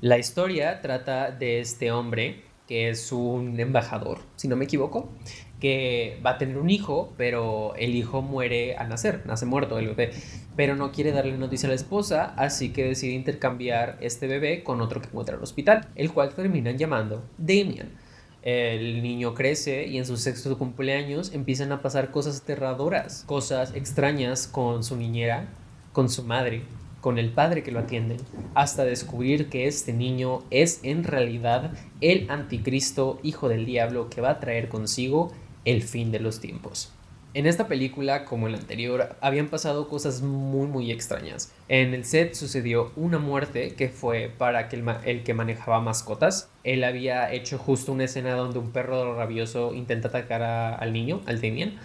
Speaker 2: La historia trata de este hombre que es un embajador, si no me equivoco, que va a tener un hijo, pero el hijo muere al nacer, nace muerto el bebé, pero no quiere darle noticia a la esposa, así que decide intercambiar este bebé con otro que encuentra en el hospital, el cual terminan llamando Damien. El niño crece y en su sexto cumpleaños empiezan a pasar cosas aterradoras, cosas extrañas con su niñera, con su madre, con el padre que lo atiende, hasta descubrir que este niño es en realidad el anticristo, hijo del diablo, que va a traer consigo el fin de los tiempos. En esta película, como en la anterior, habían pasado cosas muy muy extrañas. En el set sucedió una muerte que fue para el, que manejaba mascotas. Él había hecho justo una escena donde un perro rabioso intenta atacar a, al niño, al Damien.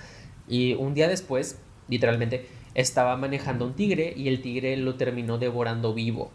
Speaker 2: Y un día después, literalmente, estaba manejando un tigre y el tigre lo terminó devorando vivo.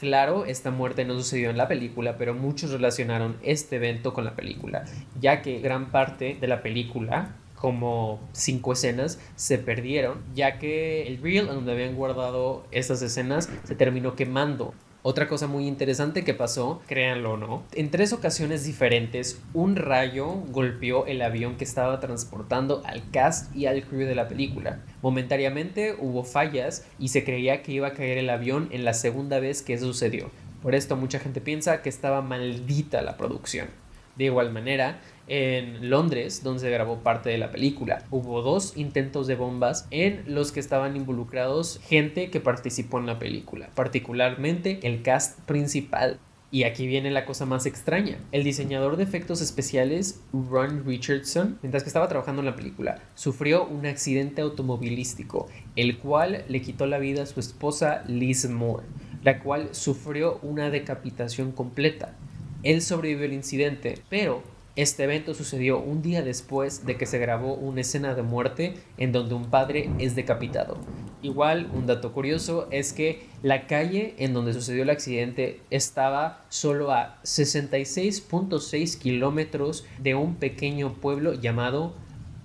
Speaker 2: Claro, esta muerte no sucedió en la película, pero muchos relacionaron este evento con la película, ya que gran parte de la película como cinco escenas se perdieron, ya que el reel donde habían guardado estas escenas se terminó quemando. Otra cosa muy interesante que pasó, créanlo o no, en tres ocasiones diferentes un rayo golpeó el avión que estaba transportando al cast y al crew de la película. Momentáneamente hubo fallas y se creía que iba a caer el avión en la segunda vez que eso sucedió. Por esto mucha gente piensa que estaba maldita la producción. De igual manera, en Londres, donde se grabó parte de la película. Hubo dos intentos de bombas en los que estaban involucrados gente que participó en la película, particularmente el cast principal. Y aquí viene la cosa más extraña. El diseñador de efectos especiales, Ron Richardson, mientras que estaba trabajando en la película, sufrió un accidente automovilístico, el cual le quitó la vida a su esposa Liz Moore, la cual sufrió una decapitación completa. Él sobrevivió al incidente, pero este evento sucedió un día después de que se grabó una escena de muerte en donde un padre es decapitado. Igual, un dato curioso es que la calle en donde sucedió el accidente estaba solo a 66.6 kilómetros de un pequeño pueblo llamado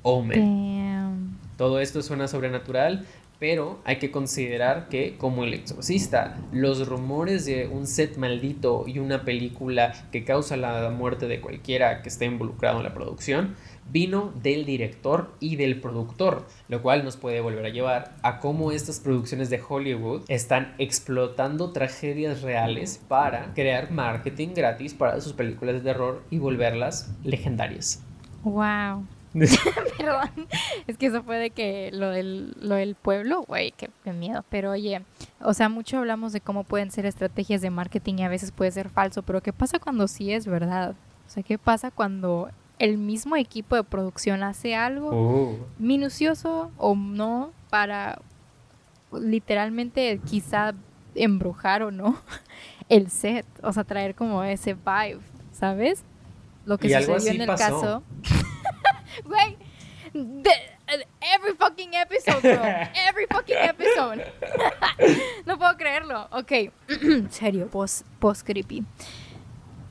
Speaker 2: Omen. Todo esto suena sobrenatural, pero hay que considerar que, como el exorcista, los rumores de un set maldito y una película que causa la muerte de cualquiera que esté involucrado en la producción, vino del director y del productor, lo cual nos puede volver a llevar a cómo estas producciones de Hollywood están explotando tragedias reales para crear marketing gratis para sus películas de terror y volverlas legendarias.
Speaker 1: Wow. Perdón. Es que eso fue de que lo del, lo del pueblo, güey, qué, miedo. Pero oye, o sea, mucho hablamos de cómo pueden ser estrategias de marketing y a veces puede ser falso, pero ¿qué pasa cuando sí es verdad? O sea, ¿qué pasa cuando el mismo equipo de producción hace algo oh. minucioso o no para literalmente quizá embrujar o no el set? O sea, traer como ese vibe, ¿sabes? Lo que sucedió en el caso Güey, every fucking episode, bro. Every fucking episode. no puedo creerlo. Ok, serio, post, post creepy.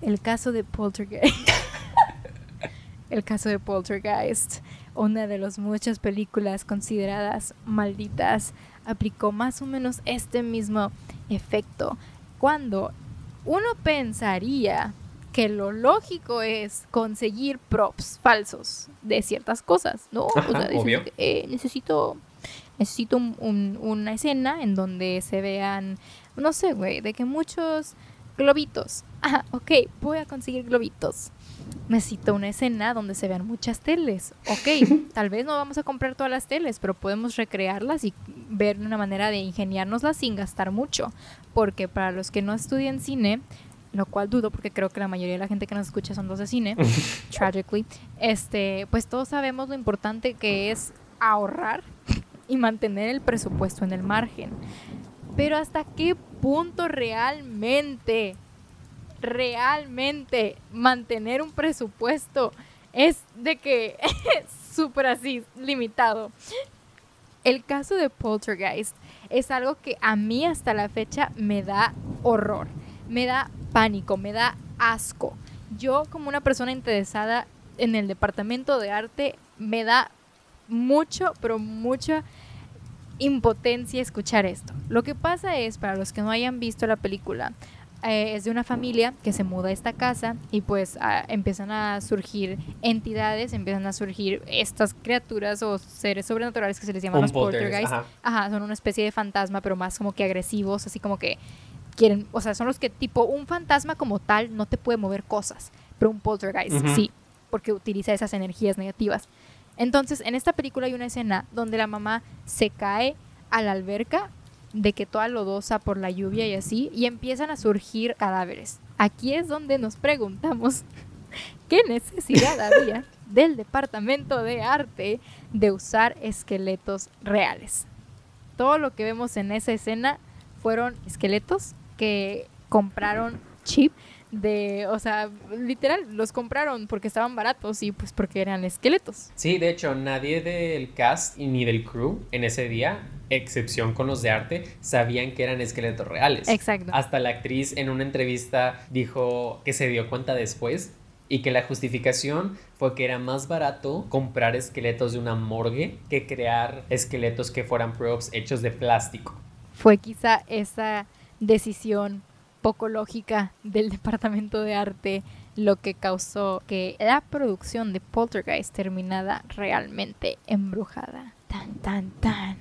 Speaker 1: El caso de Poltergeist. El caso de Poltergeist, una de las muchas películas consideradas malditas, aplicó más o menos este mismo efecto. Cuando uno pensaría que lo lógico es conseguir props falsos de ciertas cosas, ¿no? o sea, eh, necesito, necesito una escena en donde se vean, no sé, güey, de que muchos globitos. Ah, ok, voy a conseguir globitos. Necesito una escena donde se vean muchas teles. Ok, tal vez no vamos a comprar todas las teles, pero podemos recrearlas y ver una manera de ingeniárnoslas sin gastar mucho. Porque para los que no estudian cine, lo cual dudo porque creo que la mayoría de la gente que nos escucha son dos de cine, tragically, este, pues todos sabemos lo importante que es ahorrar y mantener el presupuesto en el margen. Pero hasta qué punto realmente, realmente mantener un presupuesto es de que súper así, limitado. El caso de Poltergeist es algo que a mí hasta la fecha me da horror me da pánico, me da asco. Yo como una persona interesada en el departamento de arte, me da mucho, pero mucha impotencia escuchar esto. Lo que pasa es, para los que no hayan visto la película, eh, es de una familia que se muda a esta casa y pues empiezan a surgir entidades, empiezan a surgir estas criaturas o seres sobrenaturales que se les llaman los poltergeist. ajá. son una especie de fantasma, pero más como que agresivos, así como que quieren, o sea, son los que tipo un fantasma como tal no te puede mover cosas, pero un poltergeist sí, porque utiliza esas energías negativas. Entonces, en esta película hay una escena donde la mamá se cae a la alberca de que toda lodosa por la lluvia y así, y empiezan a surgir cadáveres. Aquí es donde nos preguntamos qué necesidad había del departamento de arte de usar esqueletos reales. Todo lo que vemos en esa escena fueron esqueletos que compraron chip de, o sea, literal, los compraron porque estaban baratos y pues porque eran esqueletos.
Speaker 2: Sí, de hecho, nadie del cast y ni del crew en ese día excepción con los de arte, sabían que eran esqueletos reales.
Speaker 1: Exacto.
Speaker 2: Hasta la actriz en una entrevista dijo que se dio cuenta después y que la justificación fue que era más barato comprar esqueletos de una morgue que crear esqueletos que fueran props hechos de plástico.
Speaker 1: Fue quizá esa decisión poco lógica del departamento de arte lo que causó que la producción de Poltergeist terminara realmente embrujada. Tan, tan, tan.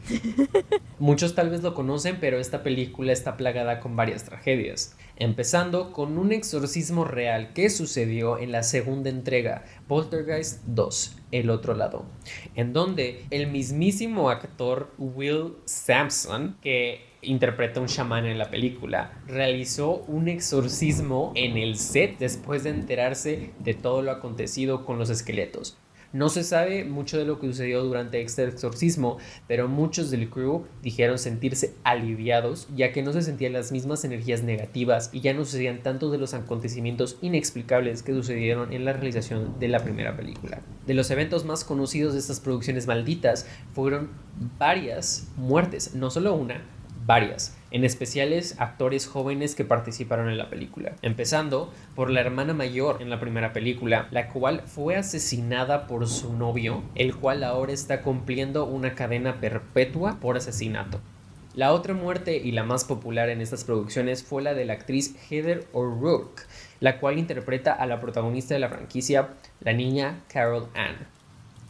Speaker 2: Muchos tal vez lo conocen, pero esta película está plagada con varias tragedias. Empezando con un exorcismo real que sucedió en la segunda entrega, Poltergeist 2, El otro lado, en donde el mismísimo actor Will Sampson, que interpreta un chamán en la película, realizó un exorcismo en el set después de enterarse de todo lo acontecido con los esqueletos. No se sabe mucho de lo que sucedió durante este exorcismo, pero muchos del crew dijeron sentirse aliviados ya que no se sentían las mismas energías negativas y ya no sucedían tanto de los acontecimientos inexplicables que sucedieron en la realización de la primera película. De los eventos más conocidos de estas producciones malditas fueron varias muertes, no solo una, varias, en especiales actores jóvenes que participaron en la película, empezando por la hermana mayor en la primera película, la cual fue asesinada por su novio, el cual ahora está cumpliendo una cadena perpetua por asesinato. La otra muerte y la más popular en estas producciones fue la de la actriz Heather O'Rourke, la cual interpreta a la protagonista de la franquicia, la niña Carol Ann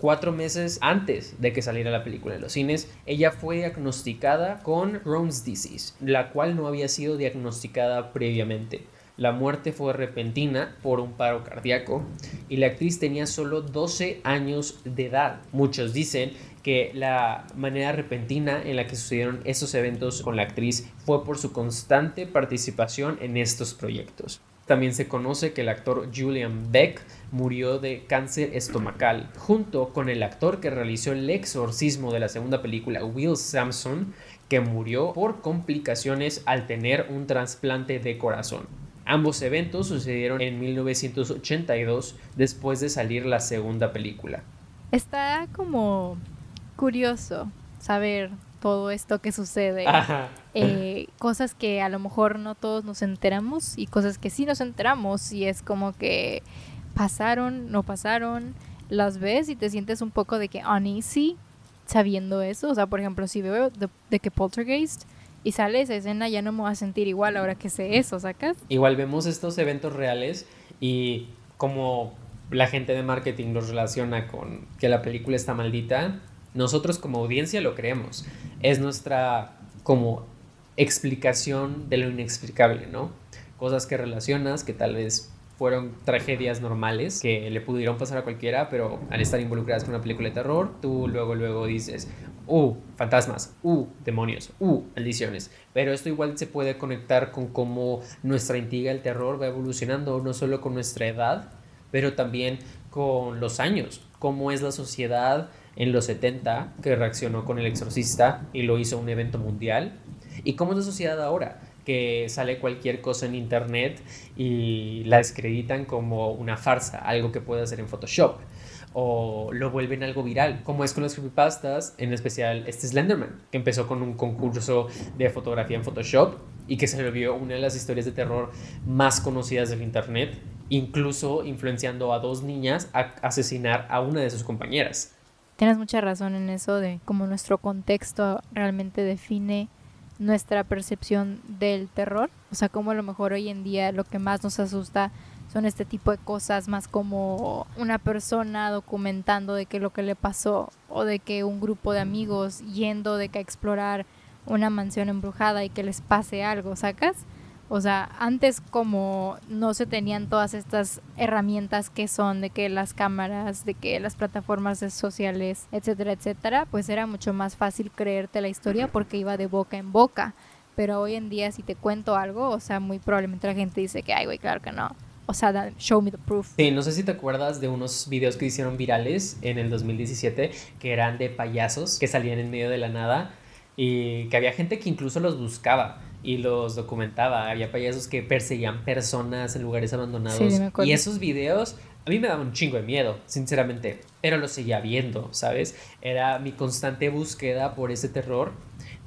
Speaker 2: cuatro meses antes de que saliera la película en los cines, ella fue diagnosticada con Crohn's disease, la cual no había sido diagnosticada previamente. La muerte fue repentina por un paro cardíaco y la actriz tenía solo 12 años de edad. Muchos dicen que la manera repentina en la que sucedieron estos eventos con la actriz fue por su constante participación en estos proyectos. También se conoce que el actor Julian Beck murió de cáncer estomacal, junto con el actor que realizó el exorcismo de la segunda película, Will Sampson, que murió por complicaciones al tener un trasplante de corazón. Ambos eventos sucedieron en 1982 después de salir la segunda película.
Speaker 1: Está como curioso saber todo esto que sucede. Eh, cosas que a lo mejor no todos nos enteramos y cosas que sí nos enteramos y es como que pasaron, no pasaron, las ves y te sientes un poco de que uneasy sabiendo eso. O sea, por ejemplo, si veo de, que Poltergeist y sale esa escena, ya no me voy a sentir igual ahora que sé eso, ¿sacas?
Speaker 2: Igual vemos estos eventos reales y como la gente de marketing los relaciona con que la película está maldita, nosotros como audiencia lo creemos. Es nuestra como explicación de lo inexplicable, ¿no? Cosas que relacionas que tal vez fueron tragedias normales que le pudieron pasar a cualquiera, pero al estar involucradas con una película de terror, tú luego luego dices, uh, fantasmas, uh, demonios, uh, maldiciones. Pero esto igual se puede conectar con cómo nuestra intriga el terror va evolucionando, no solo con nuestra edad, pero también con los años, cómo es la sociedad en los 70 que reaccionó con El Exorcista y lo hizo un evento mundial. ¿Y cómo es la sociedad ahora? que sale cualquier cosa en internet y la descreditan como una farsa, algo que puede hacer en Photoshop o lo vuelven algo viral, como es con las creepypastas, en especial este Slenderman, que empezó con un concurso de fotografía en Photoshop y que se volvió una de las historias de terror más conocidas del internet, incluso influenciando a dos niñas a asesinar a una de sus compañeras.
Speaker 1: Tienes mucha razón en eso de cómo nuestro contexto realmente define nuestra percepción del terror. O sea, como a lo mejor hoy en día lo que más nos asusta son este tipo de cosas, más como una persona documentando de qué lo que le pasó o de que un grupo de amigos yendo de que a explorar una mansión embrujada y que les pase algo, ¿sacas? O sea, antes como no se tenían todas estas herramientas que son de que las cámaras, de que las plataformas sociales, etcétera, etcétera, pues era mucho más fácil creerte la historia porque iba de boca en boca. Pero hoy en día si te cuento algo, o sea, muy probablemente la gente dice que, ay, güey, claro que no. O sea, show me the proof.
Speaker 2: Sí, no sé si te acuerdas de unos videos que hicieron virales en el 2017 que eran de payasos que salían en medio de la nada y que había gente que incluso los buscaba y los documentaba. Había payasos que perseguían personas en lugares abandonados.
Speaker 1: Sí, me acuerdo.
Speaker 2: y esos videos a mí me daban un chingo de miedo, sinceramente, pero lo seguía viendo, ¿sabes? Era mi constante búsqueda por ese terror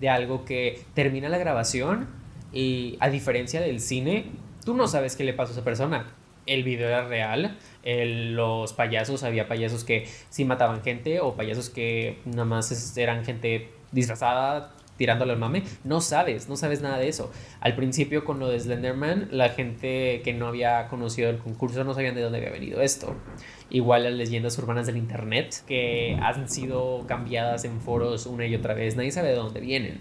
Speaker 2: de algo que termina la grabación y a diferencia del cine, tú no sabes qué le pasó a esa persona. El video era real, el- los payasos, había payasos que sí mataban gente o payasos que nada más eran gente disfrazada tirándole al mame. No sabes, no sabes nada de eso. Al principio con lo de Slenderman, la gente que no había conocido el concurso no sabían de dónde había venido esto. Igual las leyendas urbanas del internet que han sido cambiadas en foros una y otra vez, nadie sabe de dónde vienen.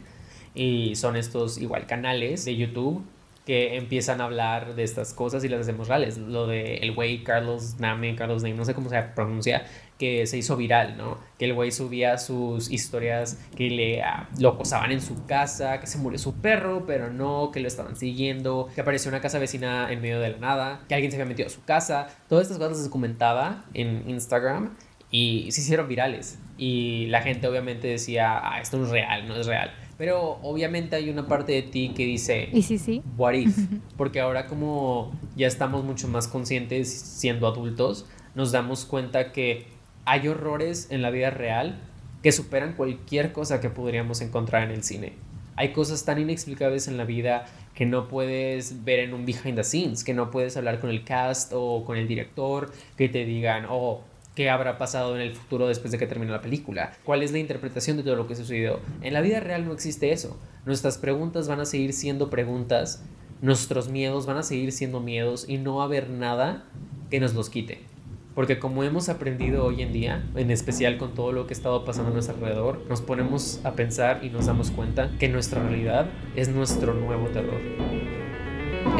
Speaker 2: Y son estos igual canales de YouTube que empiezan a hablar de estas cosas y las hacemos reales. Lo de el güey Carlos Name, Carlos Name, no sé cómo se pronuncia, que se hizo viral, ¿no? Que el güey subía sus historias que le ah, lo acosaban en su casa, que se murió su perro, pero no, que lo estaban siguiendo, que apareció una casa vecina en medio de la nada, que alguien se había metido a su casa. Todas estas cosas se comentaba en Instagram y se hicieron virales. Y la gente obviamente decía, ah, esto no es real, no es real. Pero obviamente hay una parte de ti que dice,
Speaker 1: Y sí, sí.
Speaker 2: what if? Porque ahora como ya estamos mucho más conscientes siendo adultos, nos damos cuenta que hay horrores en la vida real que superan cualquier cosa que podríamos encontrar en el cine. Hay cosas tan inexplicables en la vida que no puedes ver en un behind the scenes, que no puedes hablar con el cast o con el director, que te digan, oh, ¿qué habrá pasado en el futuro después de que termine la película? ¿Cuál es la interpretación de todo lo que sucedió? En la vida real no existe eso. Nuestras preguntas van a seguir siendo preguntas, nuestros miedos van a seguir siendo miedos y no va a haber nada que nos los quite. Porque como hemos aprendido hoy en día, en especial con todo lo que ha estado pasando a nuestro alrededor, nos ponemos a pensar y nos damos cuenta que nuestra realidad es nuestro nuevo terror.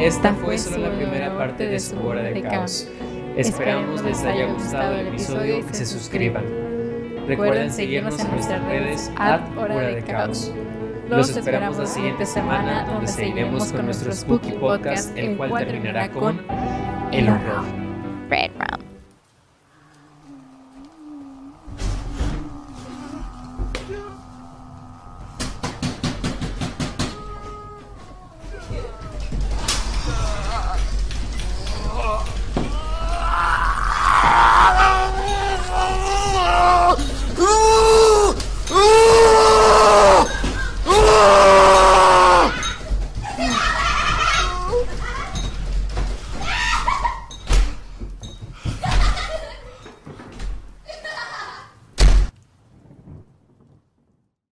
Speaker 2: Esta fue solo la primera parte de su hora de caos. Esperamos les haya gustado el episodio y se suscriban. Recuerden seguirnos en nuestras redes at Hora de Caos. Los esperamos la siguiente semana donde seguiremos con nuestro Spooky Podcast, el cual terminará con el horror.
Speaker 1: Red Round.